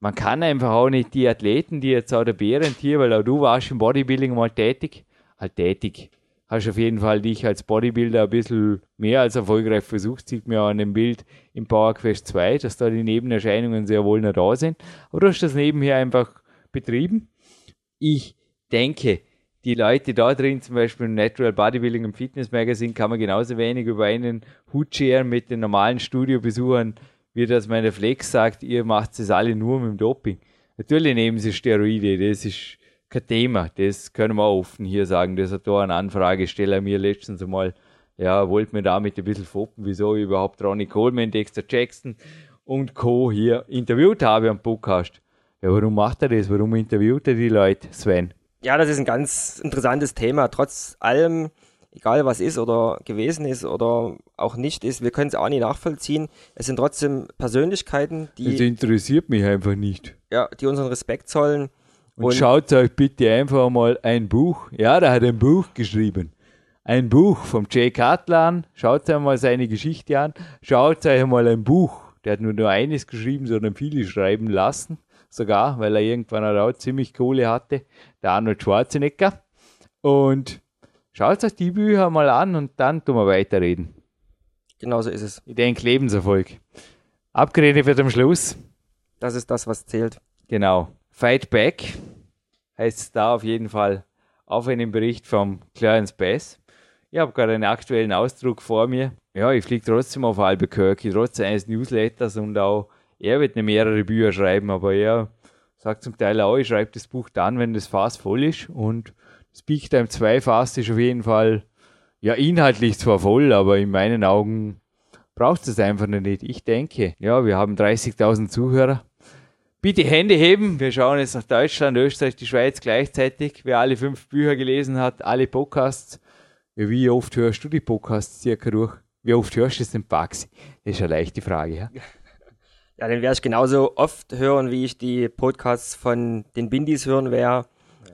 man kann einfach auch nicht die Athleten, die jetzt auch der Behrend hier, weil auch du warst im Bodybuilding mal tätig, halt tätig, hast auf jeden Fall dich als Bodybuilder ein bisschen mehr als erfolgreich versucht. Sieht man ja an dem Bild im Power Quest 2, dass da die Nebenerscheinungen sehr wohl noch da sind. Aber du hast das nebenher einfach betrieben. Ich denke, die Leute da drin, zum Beispiel im Natural Bodybuilding und Fitness Magazine, kann man genauso wenig über einen Hut scheren mit den normalen Studiobesuchern, wie das meine Flex sagt, ihr macht es alle nur mit dem Doping. Natürlich nehmen sie Steroide, das ist kein Thema. Das können wir auch offen hier sagen. Das hat da eine Anfragesteller mir letztens einmal, ja, wollte mir damit ein bisschen foppen, wieso ich überhaupt Ronnie Coleman, Dexter Jackson und Co. hier interviewt habe am Podcast. Ja, warum macht er das? Warum interviewt er die Leute, Sven? Ja, das ist ein ganz interessantes Thema. Trotz allem, egal was ist oder gewesen ist oder auch nicht ist, wir können es auch nicht nachvollziehen. Es sind trotzdem Persönlichkeiten, die. Das interessiert mich einfach nicht. Ja, die unseren Respekt zollen und, und schaut euch bitte einfach mal ein Buch. Ja, der hat ein Buch geschrieben. Ein Buch vom Jay Cutler an. Schaut euch mal seine Geschichte an. Schaut euch mal ein Buch. Der hat nur nur eines geschrieben, sondern viele schreiben lassen. Sogar, weil er irgendwann auch ziemlich Kohle hatte. Der Arnold Schwarzenegger. Und schaut euch die Bücher mal an und dann tun wir weiterreden. Genau so ist es. Ich denke, Lebenserfolg. Abgeredet wird am Schluss. Das ist das, was zählt. Genau. Fight Back heißt es da auf jeden Fall auf einem Bericht vom Clarence Bass. Ich habe gerade einen aktuellen Ausdruck vor mir. Ja, ich fliege trotzdem auf Albuquerque, trotz eines Newsletters und auch er wird nicht mehrere Bücher schreiben, aber er sagt zum Teil auch, ich schreibe das Buch dann, wenn das Fass voll ist und das Big Time 2 Fass ist auf jeden Fall ja inhaltlich zwar voll, aber in meinen Augen braucht es einfach nicht. Ich denke, ja, wir haben 30.000 Zuhörer. Bitte Hände heben. Wir schauen jetzt nach Deutschland, Österreich, die Schweiz gleichzeitig. Wer alle fünf Bücher gelesen hat, alle Podcasts. Wie oft hörst du die Podcasts circa durch? Wie oft hörst du es denn, Baxi? Das ist eine leichte Frage, ja? Ja, den werde ich genauso oft hören, wie ich die Podcasts von den Bindis hören werde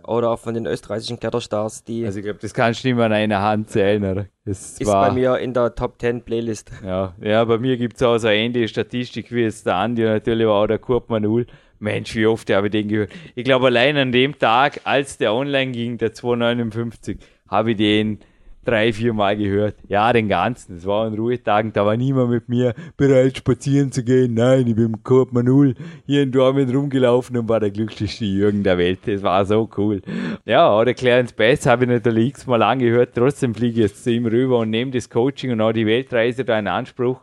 oder auch von den österreichischen Kletterstars, die. Also ich glaube, das kannst du nicht mehr an einer Hand zählen, oder? Das ist bei mir in der Top 10 Playlist. Ja, ja bei mir gibt es auch so eine ähnliche Statistik wie jetzt der Andi und natürlich war auch der Kurt Manul. Mensch, wie oft habe ich den gehört. Ich glaube, allein an dem Tag, als der online ging, der 259, habe ich den drei, vier Mal gehört. Ja, den ganzen. Es war an Ruhetagen, da war niemand mit mir bereit, spazieren zu gehen. Nein, ich bin im Korb Manul hier in Dortmund rumgelaufen und war der glücklichste Jürgen der Welt. Das war so cool. Ja, oder Clarence Bass habe ich natürlich x-mal angehört. Trotzdem fliege ich jetzt zu ihm rüber und nehme das Coaching und auch die Weltreise da in Anspruch.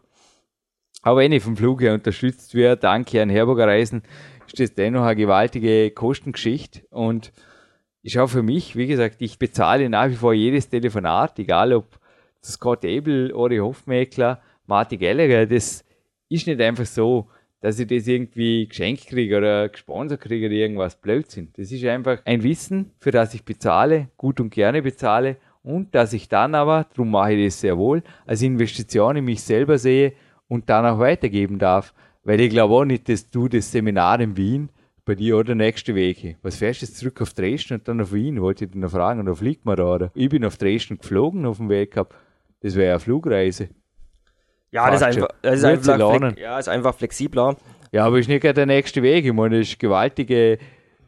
Aber wenn ich vom Flug her unterstützt werde, danke an Herburger Reisen, ist das dennoch eine gewaltige Kostengeschichte und ist auch für mich, wie gesagt, ich bezahle nach wie vor jedes Telefonat, egal ob Scott Abel, Ori Hofmeckler, Martin Gallagher, das ist nicht einfach so, dass ich das irgendwie geschenkt kriege oder gesponsert kriege oder irgendwas Blödsinn. Das ist einfach ein Wissen, für das ich bezahle, gut und gerne bezahle und dass ich dann aber, darum mache ich das sehr wohl, als Investition in mich selber sehe und dann auch weitergeben darf. Weil ich glaube auch nicht, dass du das Seminar in Wien bei dir oder nächste Wege. Was fährst du jetzt zurück auf Dresden und dann auf Wien? Wollte ich dich noch fragen, oder fliegt man da, oder? Ich bin auf Dresden geflogen auf dem Weg gehabt. Das wäre eine Flugreise. Ja, das ist, einfach, das ist einfach, ja, ist einfach flexibler. Ja, aber ist nicht der nächste Weg. Ich meine, das ist gewaltige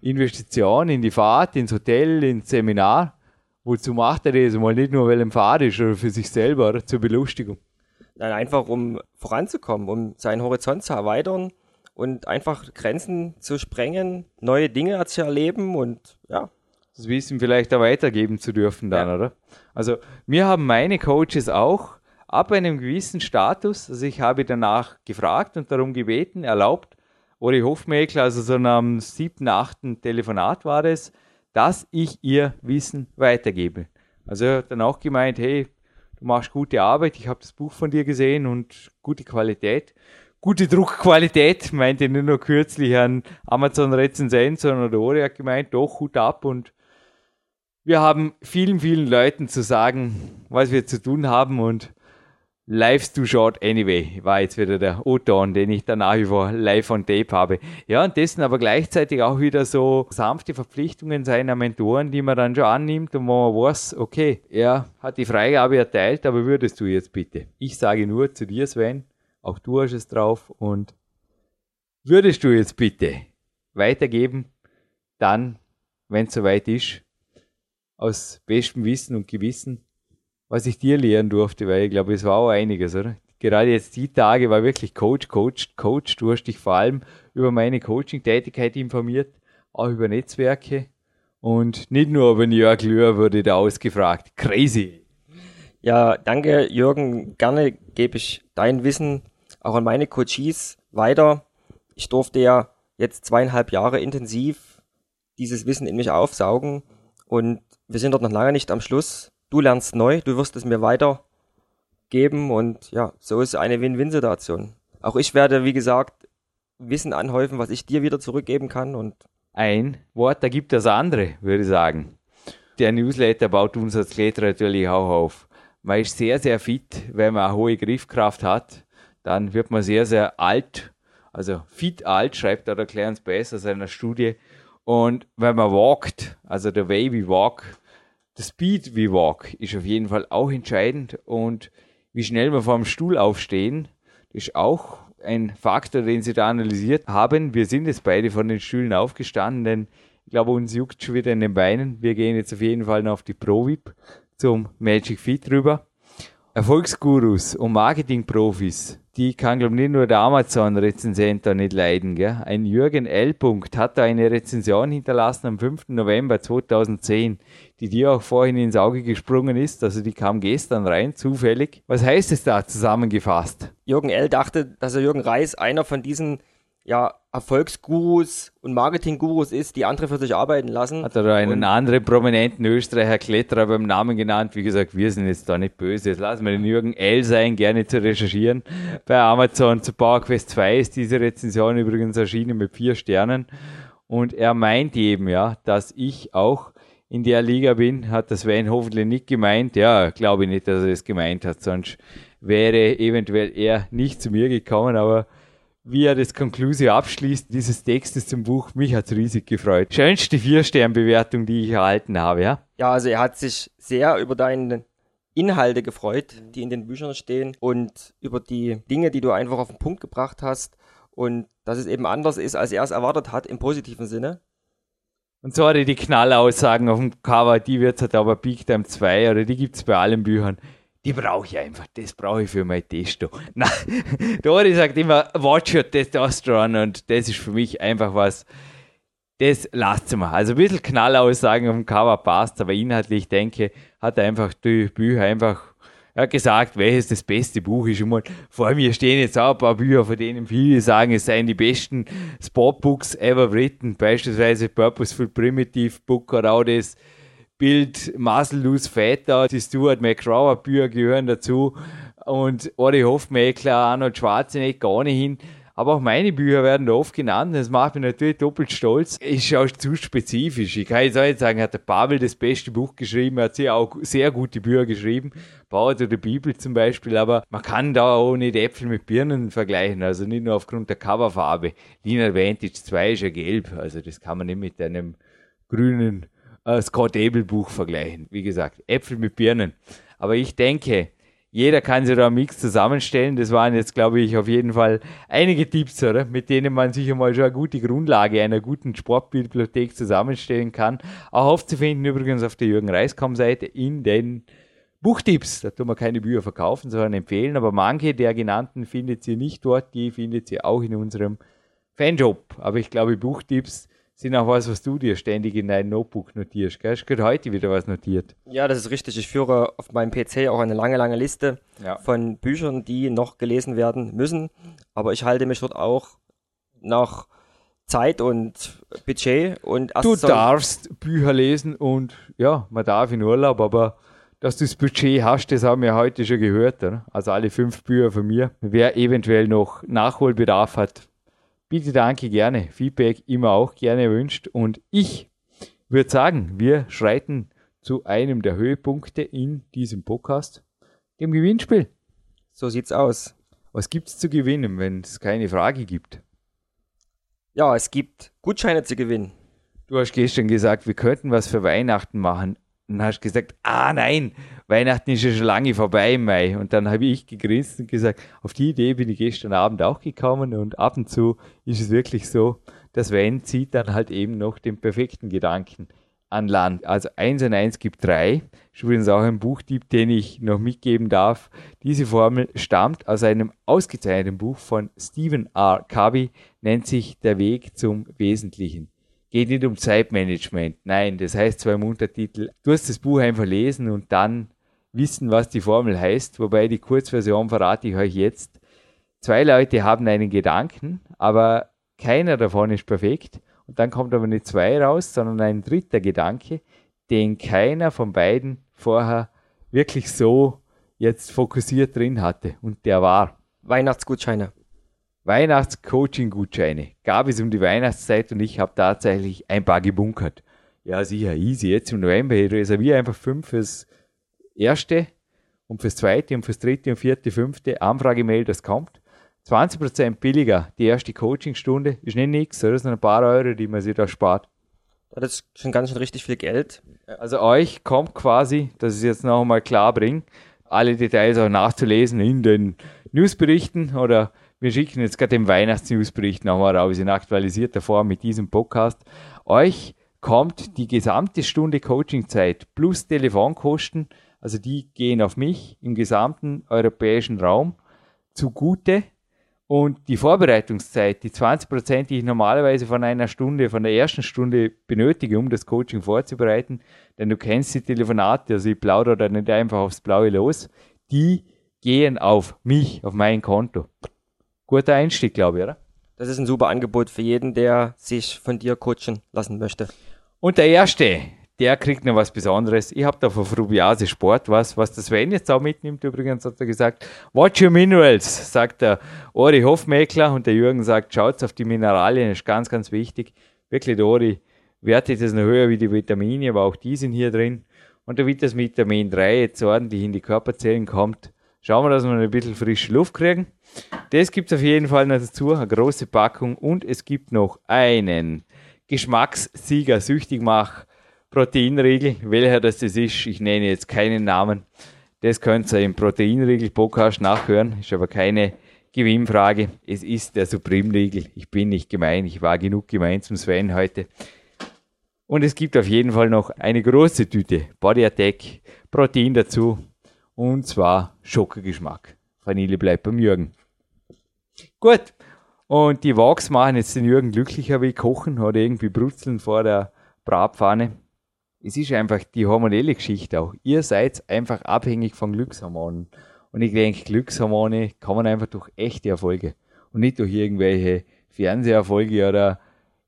Investition in die Fahrt, ins Hotel, ins Seminar. Wozu macht er das? Mal nicht nur, weil er im Fahrt ist oder für sich selber oder zur Belustigung. Nein, einfach um voranzukommen, um seinen Horizont zu erweitern und einfach Grenzen zu sprengen, neue Dinge zu erleben und ja. Das Wissen vielleicht auch weitergeben zu dürfen dann, ja. oder? Also mir haben meine Coaches auch ab einem gewissen Status, also ich habe danach gefragt und darum gebeten, erlaubt, Uri Hofmeckler, also so am siebten, achten Telefonat war es, dass ich ihr Wissen weitergebe. Also er hat dann auch gemeint, hey, du machst gute Arbeit, ich habe das Buch von dir gesehen und gute Qualität. Gute Druckqualität, (laughs) meinte nur kürzlich an Amazon Rezensent, sondern der Ori hat gemeint, doch, Hut ab und wir haben vielen, vielen Leuten zu sagen, was wir zu tun haben und Life's too short anyway, war jetzt wieder der O-Ton, den ich dann nach wie vor live on tape habe. Ja, und dessen aber gleichzeitig auch wieder so sanfte Verpflichtungen seiner Mentoren, die man dann schon annimmt und wo man weiß, okay, er hat die Freigabe erteilt, aber würdest du jetzt bitte? Ich sage nur zu dir, Sven, auch du hast es drauf und würdest du jetzt bitte weitergeben, dann, wenn es soweit ist, aus bestem Wissen und Gewissen, was ich dir lehren durfte, weil ich glaube, es war auch einiges, oder? Gerade jetzt die Tage war wirklich Coach, Coach, Coach. Du hast dich vor allem über meine Coaching-Tätigkeit informiert, auch über Netzwerke. Und nicht nur über Jörg Löhr wurde da ausgefragt. Crazy. Ja, danke Jürgen. Gerne gebe ich dein Wissen auch an meine Coaches weiter. Ich durfte ja jetzt zweieinhalb Jahre intensiv dieses Wissen in mich aufsaugen und wir sind dort noch lange nicht am Schluss. Du lernst neu, du wirst es mir weitergeben und ja, so ist eine Win-Win-Situation. Auch ich werde, wie gesagt, Wissen anhäufen, was ich dir wieder zurückgeben kann und ein Wort, da gibt das andere, würde ich sagen. Der Newsletter baut uns als Kletterer natürlich auch auf. Man ist sehr, sehr fit, wenn man eine hohe Griffkraft hat. Dann wird man sehr, sehr alt. Also fit alt, schreibt da der Clarence Bass aus einer Studie. Und wenn man walkt, also der way we walk, der speed we walk, ist auf jeden Fall auch entscheidend. Und wie schnell wir vom Stuhl aufstehen, ist auch ein Faktor, den Sie da analysiert haben. Wir sind jetzt beide von den Stühlen aufgestanden, denn ich glaube, uns juckt schon wieder in den Beinen. Wir gehen jetzt auf jeden Fall noch auf die ProVip zum Magic Fit rüber. Erfolgsgurus und Marketingprofis, die kann, glaube ich, nicht nur der Amazon-Rezensent da nicht leiden. Gell? Ein Jürgen L. hat da eine Rezension hinterlassen am 5. November 2010, die dir auch vorhin ins Auge gesprungen ist. Also die kam gestern rein, zufällig. Was heißt es da zusammengefasst? Jürgen L. dachte, dass er Jürgen Reis einer von diesen ja, Erfolgsgurus und Marketinggurus ist, die andere für sich arbeiten lassen. Hat er da einen und anderen prominenten Österreicher Kletterer beim Namen genannt. Wie gesagt, wir sind jetzt da nicht böse. Jetzt lassen wir den Jürgen L. sein, gerne zu recherchieren. Bei Amazon zu PowerQuest 2 ist diese Rezension übrigens erschienen mit vier Sternen. Und er meint eben, ja, dass ich auch in der Liga bin, hat das Sven hoffentlich nicht gemeint. Ja, glaube ich nicht, dass er es gemeint hat, sonst wäre eventuell er nicht zu mir gekommen, aber wie er das Conclusio abschließt, dieses Textes zum Buch, mich hat's riesig gefreut. Schönste Vier-Stern-Bewertung, die ich erhalten habe, ja? Ja, also er hat sich sehr über deine Inhalte gefreut, die in den Büchern stehen und über die Dinge, die du einfach auf den Punkt gebracht hast und dass es eben anders ist, als er es erwartet hat, im positiven Sinne. Und sorry, die Knallaussagen auf dem Cover, die wird's halt aber Big Time 2 oder die gibt's bei allen Büchern die brauche ich einfach. Das brauche ich für mein Testo. (laughs) Nein, Dori sagt immer, watch your testosterone und das ist für mich einfach was, das lasst mal. Also ein bisschen Knallaussagen auf dem Cover passt, aber inhaltlich denke, hat er einfach die Bücher einfach er hat gesagt, welches das beste Buch ist. Und mal, vor mir stehen jetzt auch ein paar Bücher, von denen viele sagen, es seien die besten Sportbooks ever written. Beispielsweise Purposeful Primitive Book oder auch das Bild Fat da, die Stuart McGraw Bücher gehören dazu und Ori Hofmeckler, Arnold Schwarzenegger gar nicht hin. Aber auch meine Bücher werden oft genannt. Das macht mich natürlich doppelt stolz. Ist auch zu spezifisch. Ich kann jetzt auch nicht sagen, hat der Pavel das beste Buch geschrieben, er hat sehr auch sehr gute Bücher geschrieben. Baut oder Bibel zum Beispiel, aber man kann da auch nicht Äpfel mit Birnen vergleichen. Also nicht nur aufgrund der Coverfarbe. Lina Advantage 2 ist ja gelb. Also das kann man nicht mit einem grünen äh, Scott Abel Buch vergleichen. Wie gesagt, Äpfel mit Birnen. Aber ich denke, jeder kann sich da einen Mix zusammenstellen. Das waren jetzt, glaube ich, auf jeden Fall einige Tipps, oder? Mit denen man sich einmal schon eine gute Grundlage einer guten Sportbibliothek zusammenstellen kann. Auch aufzufinden übrigens auf der Jürgen Reiskom-Seite in den Buchtipps. Da tun wir keine Bücher verkaufen, sondern empfehlen. Aber manche der genannten findet ihr nicht dort. Die findet ihr auch in unserem Fanjob. Aber ich glaube, Buchtipps sind auch was, was du dir ständig in dein Notebook notierst. Gell? Hast gerade heute wieder was notiert. Ja, das ist richtig. Ich führe auf meinem PC auch eine lange, lange Liste ja. von Büchern, die noch gelesen werden müssen. Aber ich halte mich dort auch nach Zeit und Budget und Du darfst Bücher lesen und ja, man darf in Urlaub, aber dass du das Budget hast, das haben wir heute schon gehört. Oder? Also alle fünf Bücher von mir. Wer eventuell noch Nachholbedarf hat, Bitte danke gerne. Feedback immer auch gerne erwünscht. Und ich würde sagen, wir schreiten zu einem der Höhepunkte in diesem Podcast, dem Gewinnspiel. So sieht's aus. Was gibt's zu gewinnen, wenn es keine Frage gibt? Ja, es gibt Gutscheine zu gewinnen. Du hast gestern gesagt, wir könnten was für Weihnachten machen. Und hast gesagt, ah nein, Weihnachten ist ja schon lange vorbei im Mai. Und dann habe ich gegrinst und gesagt, auf die Idee bin ich gestern Abend auch gekommen und ab und zu ist es wirklich so, dass Sven zieht dann halt eben noch den perfekten Gedanken. an Land. Also 1 und 1 gibt 3. Ist übrigens auch ein Buchtipp, den ich noch mitgeben darf. Diese Formel stammt aus einem ausgezeichneten Buch von Stephen R. Covey, nennt sich Der Weg zum Wesentlichen. Geht nicht um Zeitmanagement. Nein, das heißt zwar im Untertitel, du hast das Buch einfach lesen und dann wissen, was die Formel heißt, wobei die Kurzversion verrate ich euch jetzt. Zwei Leute haben einen Gedanken, aber keiner davon ist perfekt. Und dann kommt aber nicht zwei raus, sondern ein dritter Gedanke, den keiner von beiden vorher wirklich so jetzt fokussiert drin hatte. Und der war Weihnachtsgutscheine. Weihnachtscoaching-Gutscheine. Gab es um die Weihnachtszeit und ich habe tatsächlich ein paar gebunkert. Ja, sicher, easy. Jetzt im November, ich reserviere einfach fünf fürs erste und fürs zweite und fürs dritte und vierte, fünfte Anfragemail, das kommt. 20% billiger die erste Coachingstunde ist nicht nichts, das sind ein paar Euro, die man sich da spart. Das ist schon ganz schön richtig viel Geld. Also euch kommt quasi, dass ich es jetzt noch einmal klar bringe, alle Details auch nachzulesen in den Newsberichten oder wir schicken jetzt gerade den Weihnachtsnewsbericht nochmal raus in aktualisierter Form mit diesem Podcast. Euch kommt die gesamte Stunde Coachingzeit plus Telefonkosten also die gehen auf mich im gesamten europäischen Raum zugute. Und die Vorbereitungszeit, die 20 Prozent, die ich normalerweise von einer Stunde, von der ersten Stunde benötige, um das Coaching vorzubereiten, denn du kennst die Telefonate, also ich plaudere da nicht einfach aufs Blaue los, die gehen auf mich, auf mein Konto. Guter Einstieg, glaube ich, oder? Das ist ein super Angebot für jeden, der sich von dir coachen lassen möchte. Und der erste, der kriegt noch was Besonderes. Ich habe da von Frubiase Sport was, was das Sven jetzt auch mitnimmt. Übrigens hat er gesagt, watch your minerals, sagt der Ori Hofmeckler und der Jürgen sagt, schaut auf die Mineralien, ist ganz, ganz wichtig. Wirklich, der Ori wertet das noch höher wie die Vitamine, aber auch die sind hier drin. Und damit das Vitamin 3 jetzt ordentlich in die Körperzellen kommt, schauen wir, dass wir ein bisschen frische Luft kriegen. Das gibt es auf jeden Fall noch dazu, eine große Packung und es gibt noch einen Geschmackssieger süchtig mach Proteinriegel, welcher das ist, ich nenne jetzt keinen Namen. Das könnt ihr im Proteinriegel-Podcast nachhören, ist aber keine Gewinnfrage. Es ist der Supreme-Riegel. Ich bin nicht gemein, ich war genug gemein zum Sven heute. Und es gibt auf jeden Fall noch eine große Tüte Body Attack, Protein dazu und zwar Schokogeschmack. Vanille bleibt beim Jürgen. Gut. Und die Walks machen jetzt den Jürgen glücklicher wie kochen oder irgendwie brutzeln vor der Bratpfanne es ist einfach die hormonelle Geschichte auch. Ihr seid einfach abhängig von Glückshormonen. Und ich denke, Glückshormone man einfach durch echte Erfolge und nicht durch irgendwelche Fernseherfolge oder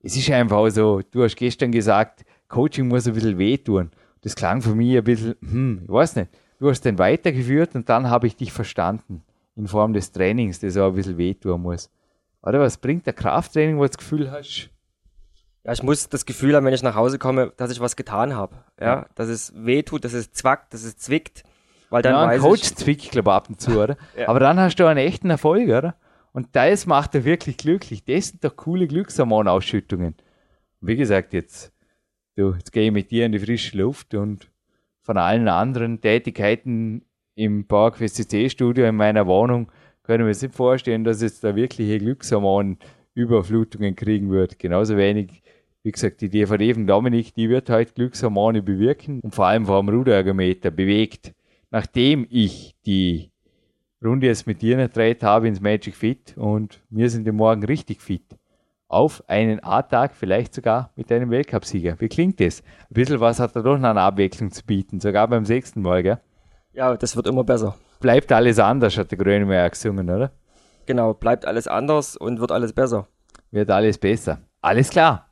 es ist einfach so, du hast gestern gesagt, Coaching muss ein bisschen wehtun. Das klang für mich ein bisschen, hm, ich weiß nicht. Du hast den weitergeführt und dann habe ich dich verstanden. In Form des Trainings, das auch ein bisschen wehtun muss. Oder was bringt der Krafttraining, wo du das Gefühl hast, ja, ich muss das Gefühl haben, wenn ich nach Hause komme, dass ich was getan habe. Ja, dass es weh tut, dass es zwackt, dass es zwickt. Weil dann ja, ein Coach ich, zwickt, glaube ich, ab und zu, (laughs) oder? ja. Aber dann hast du einen echten Erfolg, oder? Und das macht er wirklich glücklich. Das sind doch coole Glückshormonausschüttungen. Wie gesagt, jetzt, du, jetzt gehe ich mit dir in die frische Luft und von allen anderen Tätigkeiten im PowerQuest CC-Studio in meiner Wohnung können wir uns nicht vorstellen, dass jetzt da wirkliche Glückshormonüberflutungen kriegen wird. Genauso wenig wie gesagt, die DVD von Dominik, die wird heute Glückshormone bewirken und vor allem vom Ruderergometer bewegt. Nachdem ich die Runde jetzt mit dir gedreht habe ins Magic Fit und wir sind im Morgen richtig fit. Auf einen A-Tag, vielleicht sogar mit einem Weltcupsieger. Wie klingt das? Ein bisschen was hat er doch noch eine Abwechslung zu bieten, sogar beim sechsten Mal, gell? Ja, das wird immer besser. Bleibt alles anders, hat der Grönemeyer gesungen, oder? Genau, bleibt alles anders und wird alles besser. Wird alles besser. Alles klar.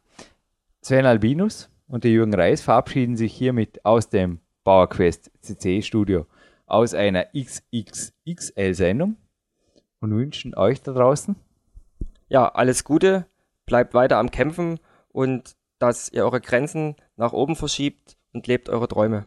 Sven Albinus und der Jürgen Reis verabschieden sich hiermit aus dem PowerQuest CC Studio aus einer XXXL-Sendung und wünschen euch da draußen ja alles Gute, bleibt weiter am Kämpfen und dass ihr eure Grenzen nach oben verschiebt und lebt eure Träume.